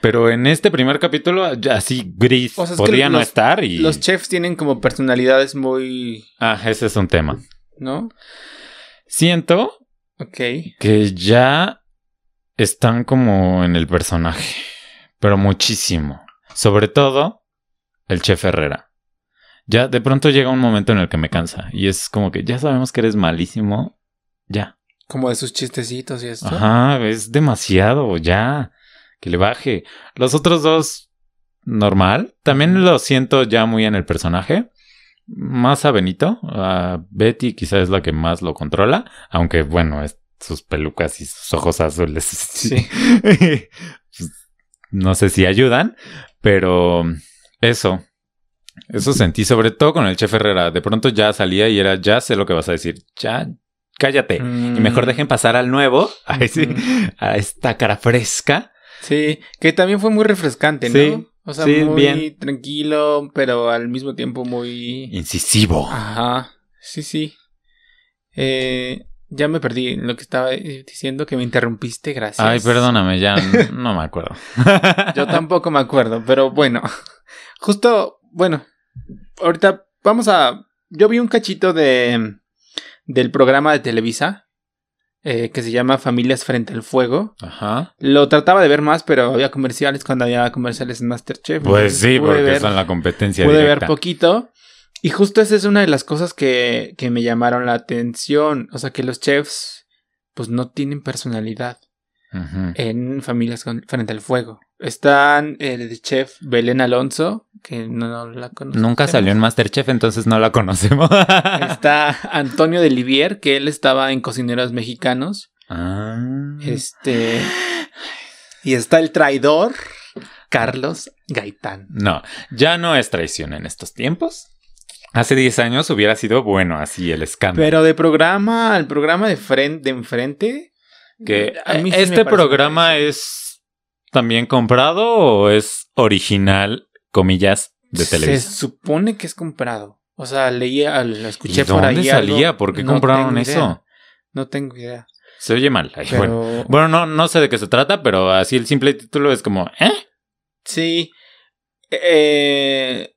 pero en este primer capítulo así gris O sea, es que podría no los- estar y Los chefs tienen como personalidades muy... ah, ese es un tema. ¿No? Siento Ok. que ya están como en el personaje, pero muchísimo. Sobre todo el chef Herrera. Ya de pronto llega un momento en el que me cansa y es como que ya sabemos que eres malísimo, ya. Como de sus chistecitos y esto. Ajá, es demasiado, ya. Que le baje. Los otros dos, normal. También lo siento ya muy en el personaje. Más a Benito. A Betty quizás es la que más lo controla. Aunque bueno, es sus pelucas y sus ojos azules. Sí. No sé si ayudan. Pero eso. Eso sentí, sobre todo con el chef Herrera. De pronto ya salía y era, ya sé lo que vas a decir. Ya, cállate. Y mejor Mm, dejen pasar al nuevo, a esta cara fresca. Sí, que también fue muy refrescante, ¿no? Sí, O sea, sí, muy bien. tranquilo, pero al mismo tiempo muy... Incisivo. Ajá, sí, sí. Eh, Ya me perdí en lo que estaba eh, diciendo que me interrumpiste, gracias. Ay, perdóname, ya no me acuerdo. Yo tampoco me acuerdo, pero bueno. Justo, bueno, ahorita vamos a... Yo vi un cachito de del programa de Televisa eh, que se llama Familias frente al fuego. Ajá. Lo trataba de ver más, pero había comerciales cuando había comerciales en Masterchef. Pues sí, porque ver- en la competencia Pude directa. ver poquito. Y justo esa es una de las cosas que, que me llamaron la atención. O sea, que los chefs, pues no tienen personalidad en Familias con- frente al fuego. Están el chef Belén Alonso, que no la conozco. Nunca salió en Masterchef, entonces no la conocemos. Está Antonio de Livier, que él estaba en Cocineros Mexicanos. Ah. Este. Y está el traidor, Carlos Gaitán. No, ya no es traición en estos tiempos. Hace 10 años hubiera sido bueno así el escándalo. Pero de programa al programa de frente, de enfrente. que a mí sí me este programa es también comprado o es original, comillas, de Se televisión. supone que es comprado. O sea, leía, lo escuché ¿Y por dónde ahí. salía? algo. ¿Por qué No compraron eso? idea. No tengo idea. Se oye mal. Ay, Pero bueno. Bueno, no, no sé de qué se trata, pero así el simple título es como, ¿eh? sí. Eh,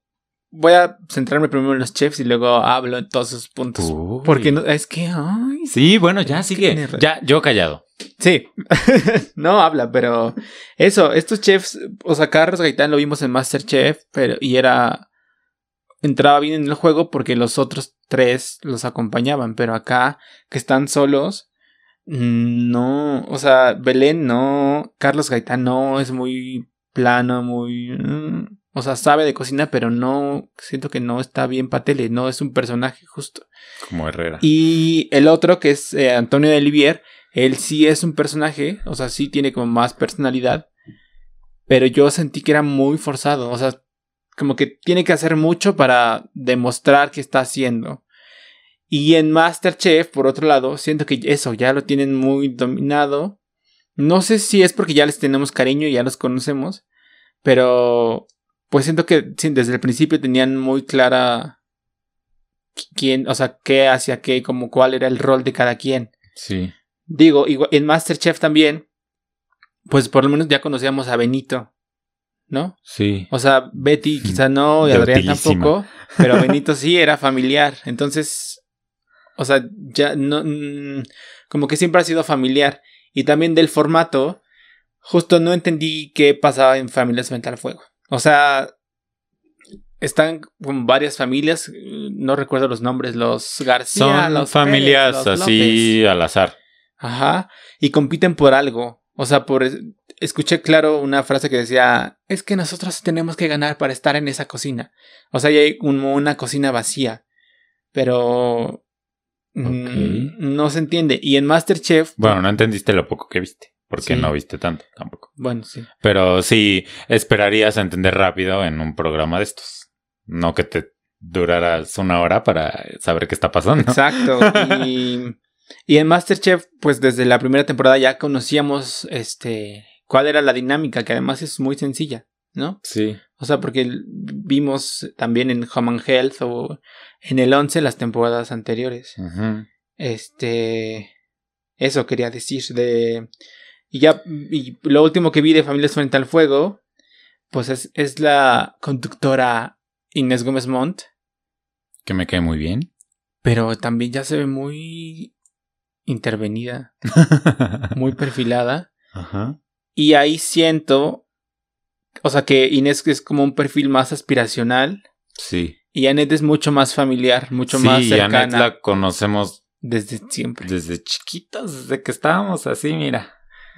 voy a centrarme primero en los chefs y luego hablo en todos sus puntos. Uy. Porque no, es que, ay, Sí, bueno, ya sigue. Ya, yo callado. Sí, no habla, pero eso, estos chefs, o sea, Carlos Gaitán lo vimos en Masterchef, pero y era entraba bien en el juego porque los otros tres los acompañaban, pero acá que están solos, no, o sea, Belén no, Carlos Gaitán no, es muy plano, muy, mm, o sea, sabe de cocina, pero no, siento que no está bien para tele, no es un personaje justo. Como Herrera. Y el otro, que es eh, Antonio de Olivier, él sí es un personaje, o sea, sí tiene como más personalidad, pero yo sentí que era muy forzado, o sea, como que tiene que hacer mucho para demostrar que está haciendo. Y en Masterchef, por otro lado, siento que eso ya lo tienen muy dominado. No sé si es porque ya les tenemos cariño y ya los conocemos, pero pues siento que sí, desde el principio tenían muy clara quién, o sea, qué hacía qué, como cuál era el rol de cada quien. Sí. Digo, igual, en Masterchef también, pues por lo menos ya conocíamos a Benito, ¿no? Sí. O sea, Betty quizá no, y Adrián tampoco, pero Benito sí era familiar. Entonces, o sea, ya no, mm, como que siempre ha sido familiar. Y también del formato, justo no entendí qué pasaba en Familias Frente al Fuego. O sea, están con varias familias, eh, no recuerdo los nombres, los García, Son los familias Pérez, los así al azar. Ajá. Y compiten por algo. O sea, por escuché claro una frase que decía, es que nosotros tenemos que ganar para estar en esa cocina. O sea, ya hay un- una cocina vacía. Pero mm, no se entiende. Y en Masterchef, Bueno, no entendiste lo poco que viste, porque Sí. no viste tanto tampoco. bueno, sí. Pero sí, esperarías a entender rápido en un programa de estos. No que te duraras una hora para saber qué está pasando. Exacto. y, y en Masterchef, pues desde la primera temporada ya conocíamos este cuál era la dinámica, que además es muy sencilla, ¿no? Sí. O sea, porque vimos también en Home and Health o en el 11 las temporadas anteriores. Este. Eso quería decir de. Y ya. Y lo último que vi de Familias Frente al Fuego. Pues es, es la conductora Inés Gómez Montt. Que me cae muy bien. Pero también ya se ve muy intervenida. Muy perfilada. Ajá. Y ahí siento. O sea que Inés es como un perfil más aspiracional. Sí. Y Annette es mucho más familiar, mucho sí, más Annette cercana la conocemos desde siempre. desde chiquitos, desde que estábamos así, mira.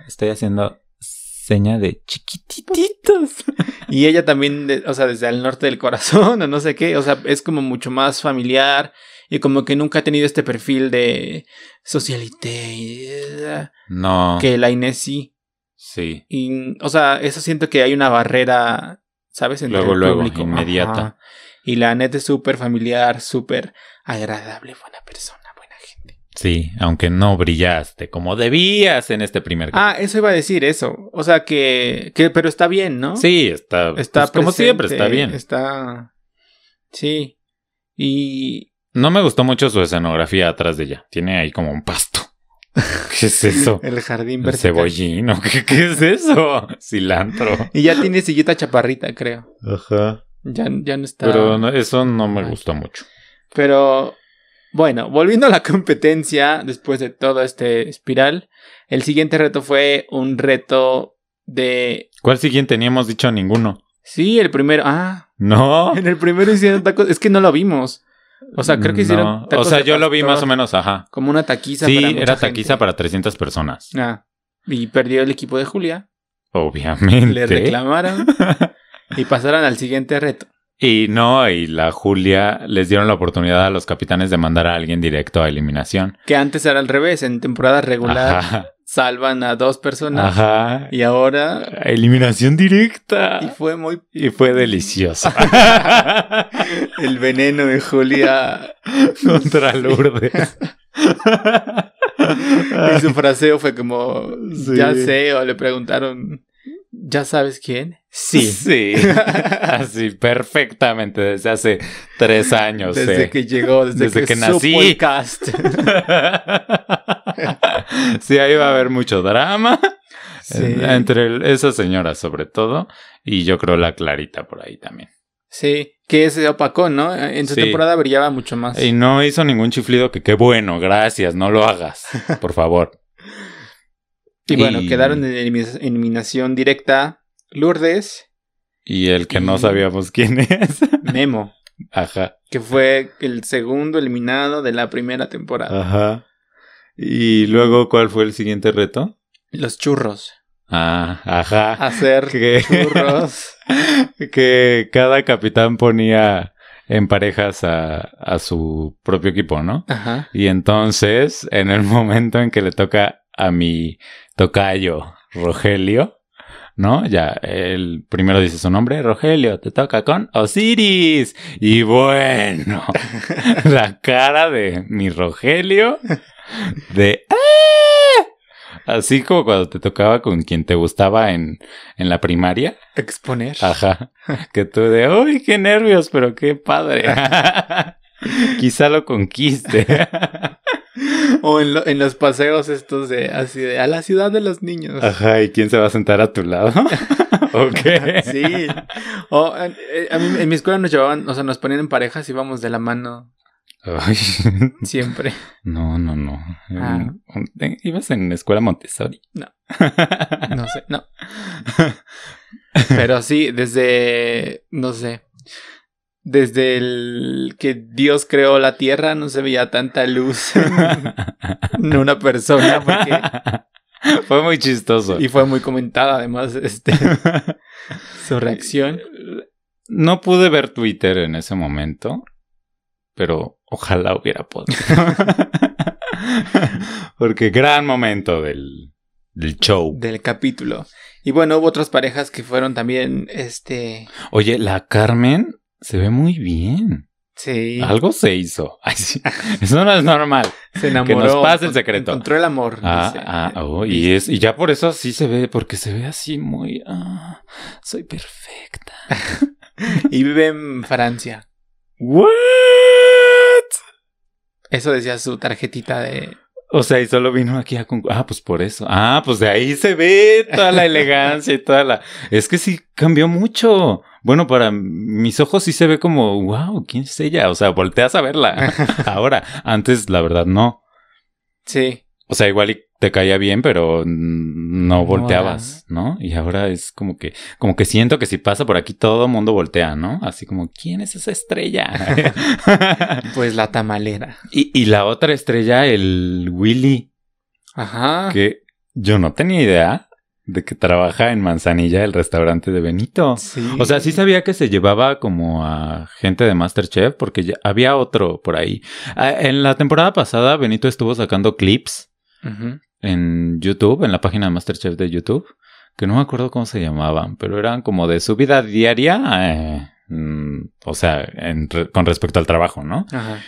Estoy haciendo seña de chiquititos. Y ella también, de- o sea, desde el norte del corazón o no sé qué, o sea, es como mucho más familiar y como que nunca ha tenido este perfil de socialité eh, No. que la Inés sí. Sí. Y, o sea, eso siento que hay una barrera, ¿sabes? Entre Luego, el luego, público. inmediata. Ajá. Y la Annette es súper familiar, súper agradable, buena persona. Sí, aunque no brillaste como debías en este primer Ah, eso iba a decir eso. O sea que, que pero está bien, ¿no? Sí, está, Está pues, como siempre, está bien. Está. Sí. Y. No me gustó mucho su escenografía atrás de ella. Tiene ahí como un pasto. ¿Qué es eso? El jardín ¿El vertical. cebollín o qué, qué es eso? Cilantro. Y ya tiene sillita chaparrita, creo. Ajá. Ya, ya no está. Pero no- eso no me gustó mucho. Pero bueno, volviendo a la competencia, después de todo este espiral, el siguiente reto fue un reto de... ¿Cuál siguiente? Ni hemos dicho ninguno. Sí, el primero... Ah, No. en el primero hicieron tacos... Es que no lo vimos. O sea, creo que hicieron... No. O tacos sea, yo lo vi más o menos, ajá. Como una taquiza Sí, para mucha era gente. taquiza para 300 personas. Ah, y perdió el equipo de Julia. Obviamente. Le reclamaron y pasaron al siguiente reto. Y no, y la Julia les dieron la oportunidad a los capitanes de mandar a alguien directo a eliminación. Que antes era al revés. En temporada regular Ajá. salvan a dos personas. Ajá. Y ahora... Eliminación directa. Y fue muy Y fue delicioso. El veneno de Julia. Contra Lourdes. Y su fraseo fue como, Sí. ya sé, o le preguntaron, ¿ya sabes quién? Sí. Sí. Así, perfectamente, desde hace tres años. Desde eh. que llegó, desde, Desde que, nací. el cast. sí, ahí va a haber mucho drama. Sí. Entre esa señora, sobre todo. Y yo creo la Clarita por ahí también. Sí, que se opacó, ¿no? En su Sí. temporada brillaba mucho más. Y no hizo ningún chiflido que qué bueno, gracias, no lo hagas, por favor. Y bueno, quedaron en elimina- eliminación directa Lourdes, Y el que no sabíamos quién es. Memo, Ajá. que fue el segundo eliminado de la primera temporada. Ajá. Y luego, ¿cuál fue el siguiente reto? Los churros. Ah, ajá. Hacer Que- churros. que cada capitán ponía en parejas a, a su propio equipo, ¿no? Ajá. Y entonces, en el momento en que le toca a mi tocayo Rogelio, ¿no? Ya, el primero dice su nombre, Rogelio, te toca con Osiris. Y bueno, la cara de mi Rogelio, de... ¡Ah! Así como cuando te tocaba con quien te gustaba en, en la primaria. Exponer. Ajá. Que tú de, uy, qué nervios, pero qué padre. Quizá lo conquiste. O en, lo- en los paseos estos de así de a la ciudad de los niños. Ajá, ¿y quién se va a sentar a tu lado? ¿O qué? Sí. O eh, a mí, en mi escuela nos llevaban, o sea, nos ponían en parejas y íbamos de la mano Ay, siempre. no, no, no. Ah. ¿Ibas en escuela Montessori? No. No sé, no. Pero sí, desde, no sé, desde el que Dios creó la tierra no se veía tanta luz en una persona porque Fue muy chistoso. y fue muy comentada además este su reacción. No pude ver Twitter en ese momento, pero ojalá hubiera podido. Porque gran momento del, del show. del capítulo. Y bueno, hubo otras parejas que fueron también, este, Oye, la Carmen se ve muy bien. sí, Algo se hizo. Ay, sí. Eso no es normal. se enamoró. que nos pase el secreto. Encontró el amor. Ah, dice. ah, oh, y es, y ya por eso así se ve, porque se ve así muy, ah, soy perfecta. Y vive en Francia. What? Eso decía su tarjetita de... O sea, y solo vino aquí a. Ah, pues por eso. Ah, pues de ahí se ve toda la elegancia y toda la. Es que sí cambió mucho. Bueno, para mis ojos sí se ve como, wow, ¿quién es ella? O sea, volteas a verla. Ahora, antes la verdad no. Sí. O sea, igual y te caía bien, pero no No volteabas, ¿no? Y ahora es como que, como que siento que si pasa por aquí todo mundo voltea, ¿no? Así como, ¿quién es esa estrella? Pues la tamalera. y, y la otra estrella, el Willy, Ajá. que yo no tenía idea de que trabaja en Manzanilla, el restaurante de Benito. Sí. O sea, sí sabía que se llevaba como a gente de Masterchef, porque ya había otro por ahí. Ah, En la temporada pasada, Benito estuvo sacando clips en YouTube, en la página de Masterchef de YouTube, que no me acuerdo cómo se llamaban, pero eran como de su vida diaria, eh, mm, o sea, en re- con respecto al trabajo, ¿no? Ajá.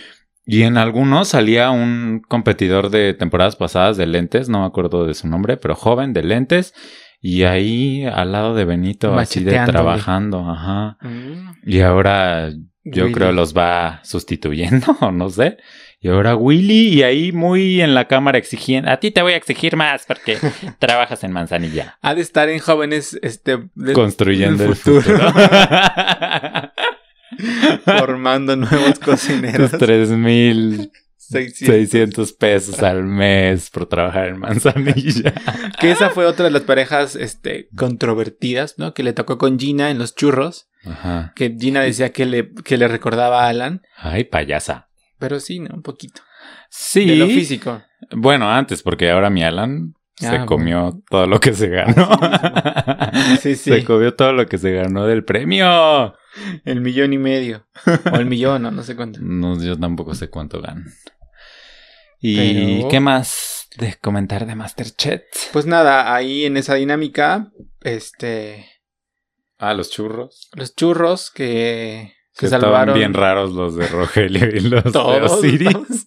Y en algunos salía un competidor de temporadas pasadas de lentes, no me acuerdo de su nombre, pero joven de lentes, y ahí al lado de Benito, así de trabajando, ajá. Mm. Y ahora yo Willy. creo los va sustituyendo, o no sé. Y ahora Willy, y ahí muy en la cámara exigiendo, a ti te voy a exigir más porque trabajas en Manzanilla. Ha de estar en jóvenes este, de- Construyendo el futuro. formando nuevos cocineros. Tus 3.600 600. pesos al mes por trabajar en Manzanilla. Que esa fue otra de las parejas este, controvertidas, ¿no? Que le tocó con Gina en los churros. Ajá. Que Gina decía que le, que le recordaba a Alan. Ay, payasa. Pero sí, ¿no? Un poquito. Sí. De lo físico. Bueno, antes, porque ahora mi Alan se Ah, comió todo lo que se ganó. Sí, sí. Se comió todo lo que se ganó del premio. El millón y medio. O el millón, no, no sé cuánto. No, yo tampoco sé cuánto ganan. ¿Y Pero- qué más de comentar de Masterchef? Pues nada, ahí en esa dinámica, este. Ah, los churros. Los churros que Que se estaban salvaron. bien raros los de Rogelio y los Todos, de Osiris. todos.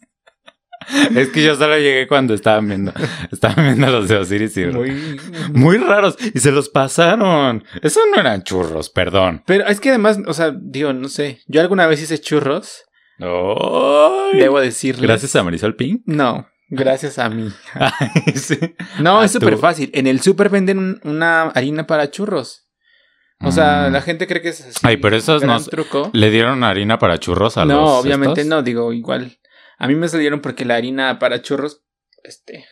Es que yo solo llegué cuando estaban viendo, estaban viendo los de Osiris y Muy- muy raros y se los pasaron. Eso no eran churros, perdón. Pero es que además, o sea, digo, no sé. Yo alguna vez hice churros. Ay. Debo decirles. Gracias a Marisol Pink. No, gracias a mí. Ay, sí. No, Ah, es súper fácil. En el súper venden un- una harina para churros. O sea, Mm. la gente cree que es así Ay, pero esos no- truco. ¿Le dieron harina para churros a los No, obviamente estos? no, digo, igual. A mí me salieron porque la harina para churros, este,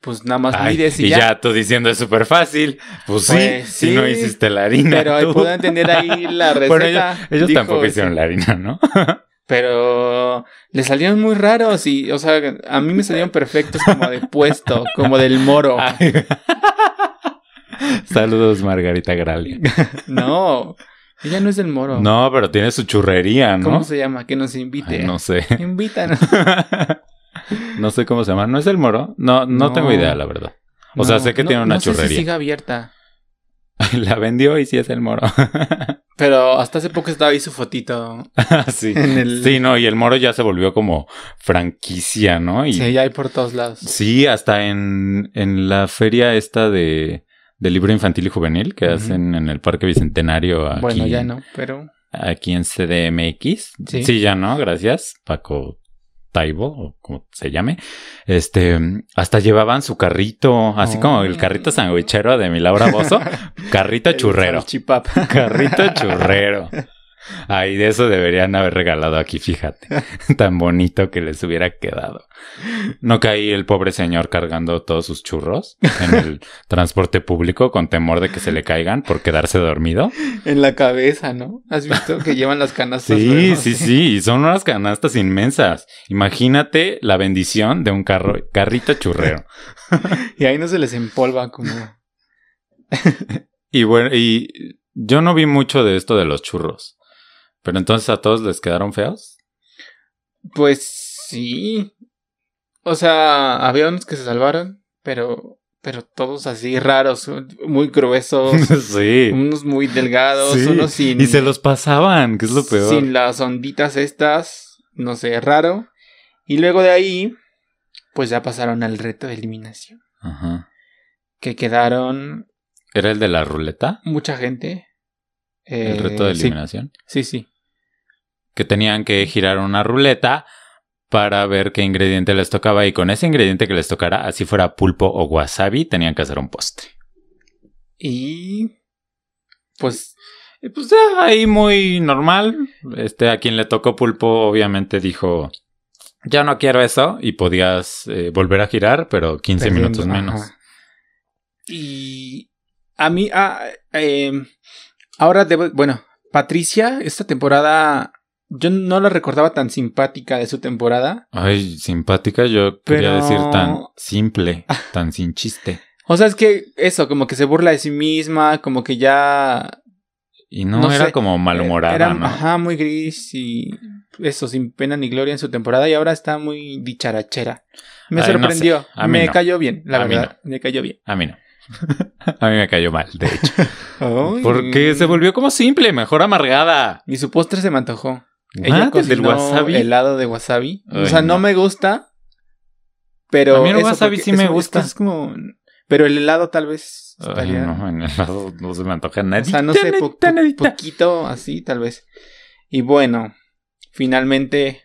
pues nada más Ay, mides y y ya. ya. tú diciendo es súper fácil. Pues sí, Pues si sí, no hiciste la harina. Pero tú. puedo entender ahí la receta. Bueno, ellos, ellos Dijo, tampoco hicieron sí. la harina, ¿no? Pero le salieron muy raros y, o sea, a mí me salieron perfectos como de puesto, como del moro. Ay. Saludos, Margarita Gralia. No, ella no es del moro. No, pero tiene su churrería, ¿no? ¿Cómo se llama? Que nos invite. Ay, no sé. Invítanos. no sé cómo se llama. ¿No es el moro? No, no, No. tengo idea, la verdad. O sea, sé que tiene una no sé churrería. si sigue abierta. La vendió y sí es el moro. Pero hasta hace poco estaba ahí su fotito. sí. En el- Sí, no, y el moro ya se volvió como franquicia, ¿no? Y Sí, ya hay por todos lados. Sí, hasta en, en la feria esta de, de libro infantil y juvenil que hacen en el Parque Bicentenario aquí, Bueno, ya no, pero aquí en CDMX. Sí. ya no, gracias, Paco Taibo, o como se llame. Este, hasta llevaban su carrito, así Oh. como el carrito sandwichero de mi Laura Bozo, carrito churrero. Carrito churrero. Ay, de eso deberían haber regalado aquí, fíjate. Tan bonito que les hubiera quedado. No caí el pobre señor cargando todos sus churros en el transporte público con temor de que se le caigan por quedarse dormido. en la cabeza, ¿no? ¿Has visto que llevan las canastas? Sí, sí, sí. Y son unas canastas inmensas. Imagínate la bendición de un carro, carrito churrero. Y ahí no se les empolva como... Y bueno, y yo no vi mucho de esto de los churros. Pero entonces a todos les quedaron feos. Pues sí. O sea, había unos que se salvaron, pero, pero todos así raros, muy gruesos, sí. unos muy delgados, Sí, unos sin, Y se los pasaban, que es lo peor. sin las onditas estas, no sé, raro. Y luego de ahí, pues ya pasaron al reto de eliminación, Ajá. que quedaron ¿Era el de la ruleta? mucha gente. El Eh, reto de sí, eliminación. Sí, sí. Que tenían que girar una ruleta para ver qué ingrediente les tocaba. Y con ese ingrediente que les tocara, así fuera pulpo o wasabi, tenían que hacer un postre. Y pues pues ya ahí muy normal. Este, a quien le tocó pulpo, obviamente dijo. Ya no quiero eso. Y podías eh, volver a girar, pero 15 Perdiendo, minutos menos. ajá. Y a mí, ah, eh, ahora debo, bueno, Patricia, esta temporada, yo no la recordaba tan simpática de su temporada. Ay, simpática, yo quería decir tan simple, tan sin chiste. O sea, es que eso, como que se burla de sí misma, como que ya... Y no, No era sé, como malhumorada, era, ¿no? Ajá, muy gris y eso, sin pena ni gloria en su temporada y ahora está muy dicharachera. Me Ay, no sorprendió, sé, a mí me cayó bien, la A verdad, me cayó bien. A mí no. A mí me cayó mal, de hecho. Porque se volvió como simple, mejor amargada. Y su postre se me antojó. Ella ¿El cocinó del wasabi? helado de wasabi. o Ay, sea, no. no. me gusta, pero A mí el wasabi sí me gusta. Es, como, pero el helado tal vez Ay, estaría, no, en el lado no se me antoja nada. o sea, no sé, po- po- poquito así tal vez. Y bueno, finalmente...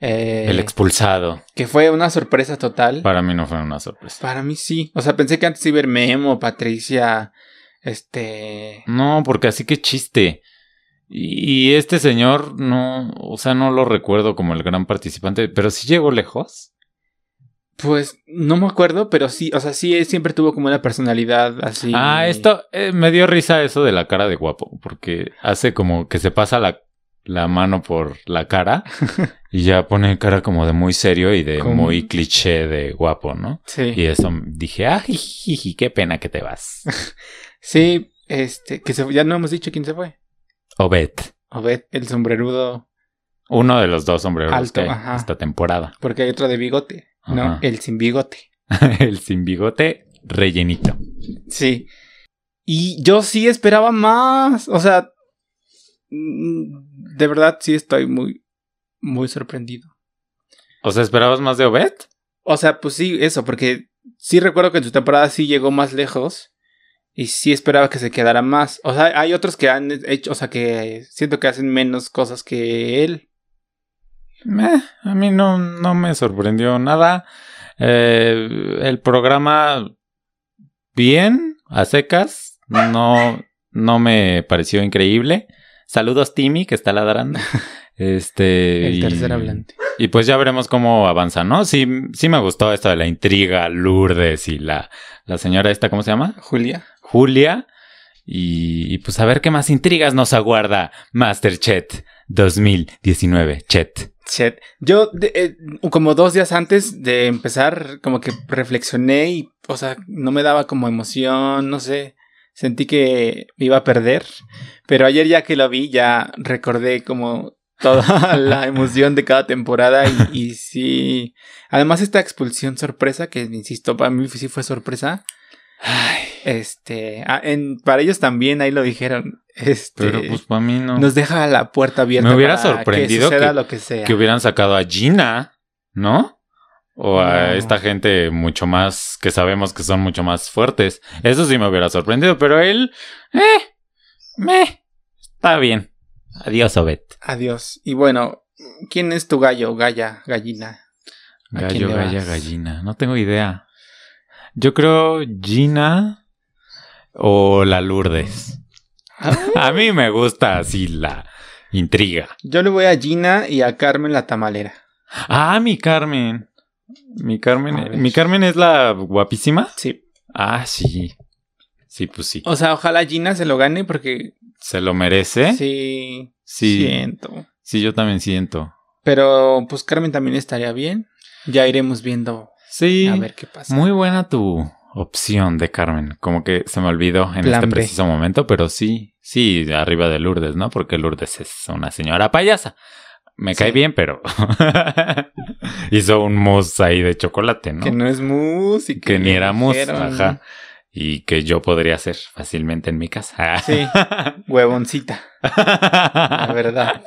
eh, El expulsado. que fue una sorpresa total. Para mí no fue una sorpresa. Para mí sí. O sea, pensé que antes iba a ver Memo, Patricia, este... No, porque así que chiste. Y este señor no, o sea, no lo recuerdo como el gran participante, pero sí llegó lejos. Pues no me acuerdo, pero sí, o sea, sí, siempre tuvo como una personalidad así. Ah, esto eh, me dio risa eso de la cara de guapo, porque hace como que se pasa la, la mano por la cara y ya pone cara como de muy serio y de muy cliché de guapo, ¿no? Sí. Y eso dije, ah, jijiji, qué pena que te vas. Sí, este, que se, ya no hemos dicho quién se fue. Obed, Obed, el sombrerudo, uno de los dos hombres Alto, que hay ajá. esta temporada. porque hay otro de bigote, ¿no? Ajá. El sin bigote. el sin bigote rellenito. Sí. Y yo sí esperaba más. O sea, mm, de verdad sí estoy muy, muy sorprendido. O sea, ¿esperabas más de Obed? O sea, pues sí, eso, porque sí recuerdo que en su temporada sí llegó más lejos. Y sí esperaba que se quedara más. O sea, hay otros que han hecho, o sea, que siento que hacen menos cosas que él. Meh, a mí no, no me sorprendió nada. Eh, el programa, bien, a secas. No, no me pareció increíble. Saludos, Timmy, que está ladrando. Este. El y- tercer hablante. Y pues ya veremos cómo avanza, ¿no? Sí, sí me gustó esto de la intriga, Lourdes y la, la señora esta, ¿cómo se llama? Julia. Julia. Y, y pues a ver qué más intrigas nos aguarda Masterchet 2019. Chet. Chet. Yo, de- eh, como dos días antes de empezar, como que reflexioné y, o sea, no me daba como emoción, no sé. Sentí que me iba a perder. Pero ayer ya que lo vi, ya recordé como toda la emoción de cada temporada y, y sí. Además, esta expulsión sorpresa, que insisto, para mí sí fue sorpresa. Ay, Este, ah, en, para ellos también, ahí lo dijeron. Este, pero pues para mí no. nos deja la puerta abierta. Me hubiera para sorprendido que, suceda que- lo que sea. que hubieran sacado a Gina, ¿no? O a No. esta gente mucho más, que sabemos que son mucho más fuertes. Eso sí me hubiera sorprendido, pero él, eh, me, está bien. Adiós, Obed. Adiós. Y bueno, ¿quién es tu gallo, galla, gallina? ¿A quién Gallo, galla, gallina. No tengo idea. Yo creo Gina o la Lourdes. A mí me gusta así la intriga. Yo le voy a Gina y a Carmen la tamalera. Ah, mi Carmen. Mi Carmen, mi Carmen es la guapísima. Sí. Ah, sí. Sí, pues sí. O sea, ojalá Gina se lo gane porque ¿Se lo merece? sí, Sí. siento. Sí, yo también siento. Pero pues Carmen también estaría bien. Ya iremos viendo Sí. a ver qué pasa. Muy buena tu opción de Carmen. Como que se me olvidó en Plan este B. preciso momento, pero sí, sí, arriba de Lourdes, ¿no? Porque Lourdes es una señora payasa. Me cae bien, pero hizo un mousse ahí de chocolate, ¿no? Que no es mus y que, Que ni era mousse, ajá. Y que yo podría hacer fácilmente en mi casa. Sí. Huevoncita, la verdad.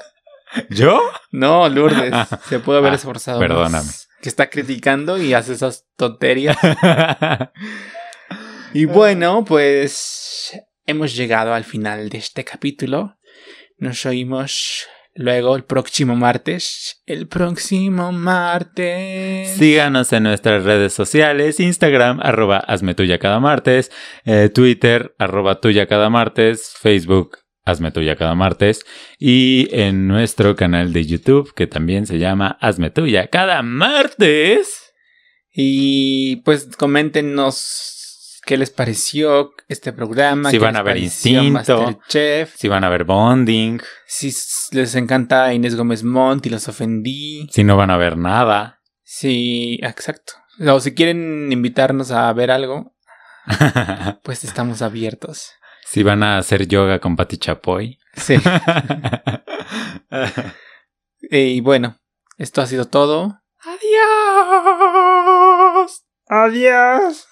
¿Yo? No, Lourdes, se puede haber Ah, esforzado. perdóname. más. Que está criticando y hace esas tonterías. Y bueno, pues hemos llegado al final de este capítulo. Nos oímos luego el próximo martes. El próximo martes. Síganos en nuestras redes sociales, Instagram, arroba hazme tuya cada martes, eh, Twitter, arroba tuya cada martes, Facebook, hazme tuya cada martes, y en nuestro canal de YouTube, que también se llama Hazme tuya cada martes. Y pues coméntenos qué les pareció este programa. Si van a ver Instinto. Masterchef. Si van a ver Bonding, Si les encanta Inés Gómez Montt y los ofendí. si no van a ver nada. Sí, exacto. O si quieren invitarnos a ver algo, pues estamos abiertos. Si van a hacer yoga con Pati Chapoy. Sí. y bueno, esto ha sido todo. Adiós. Adiós.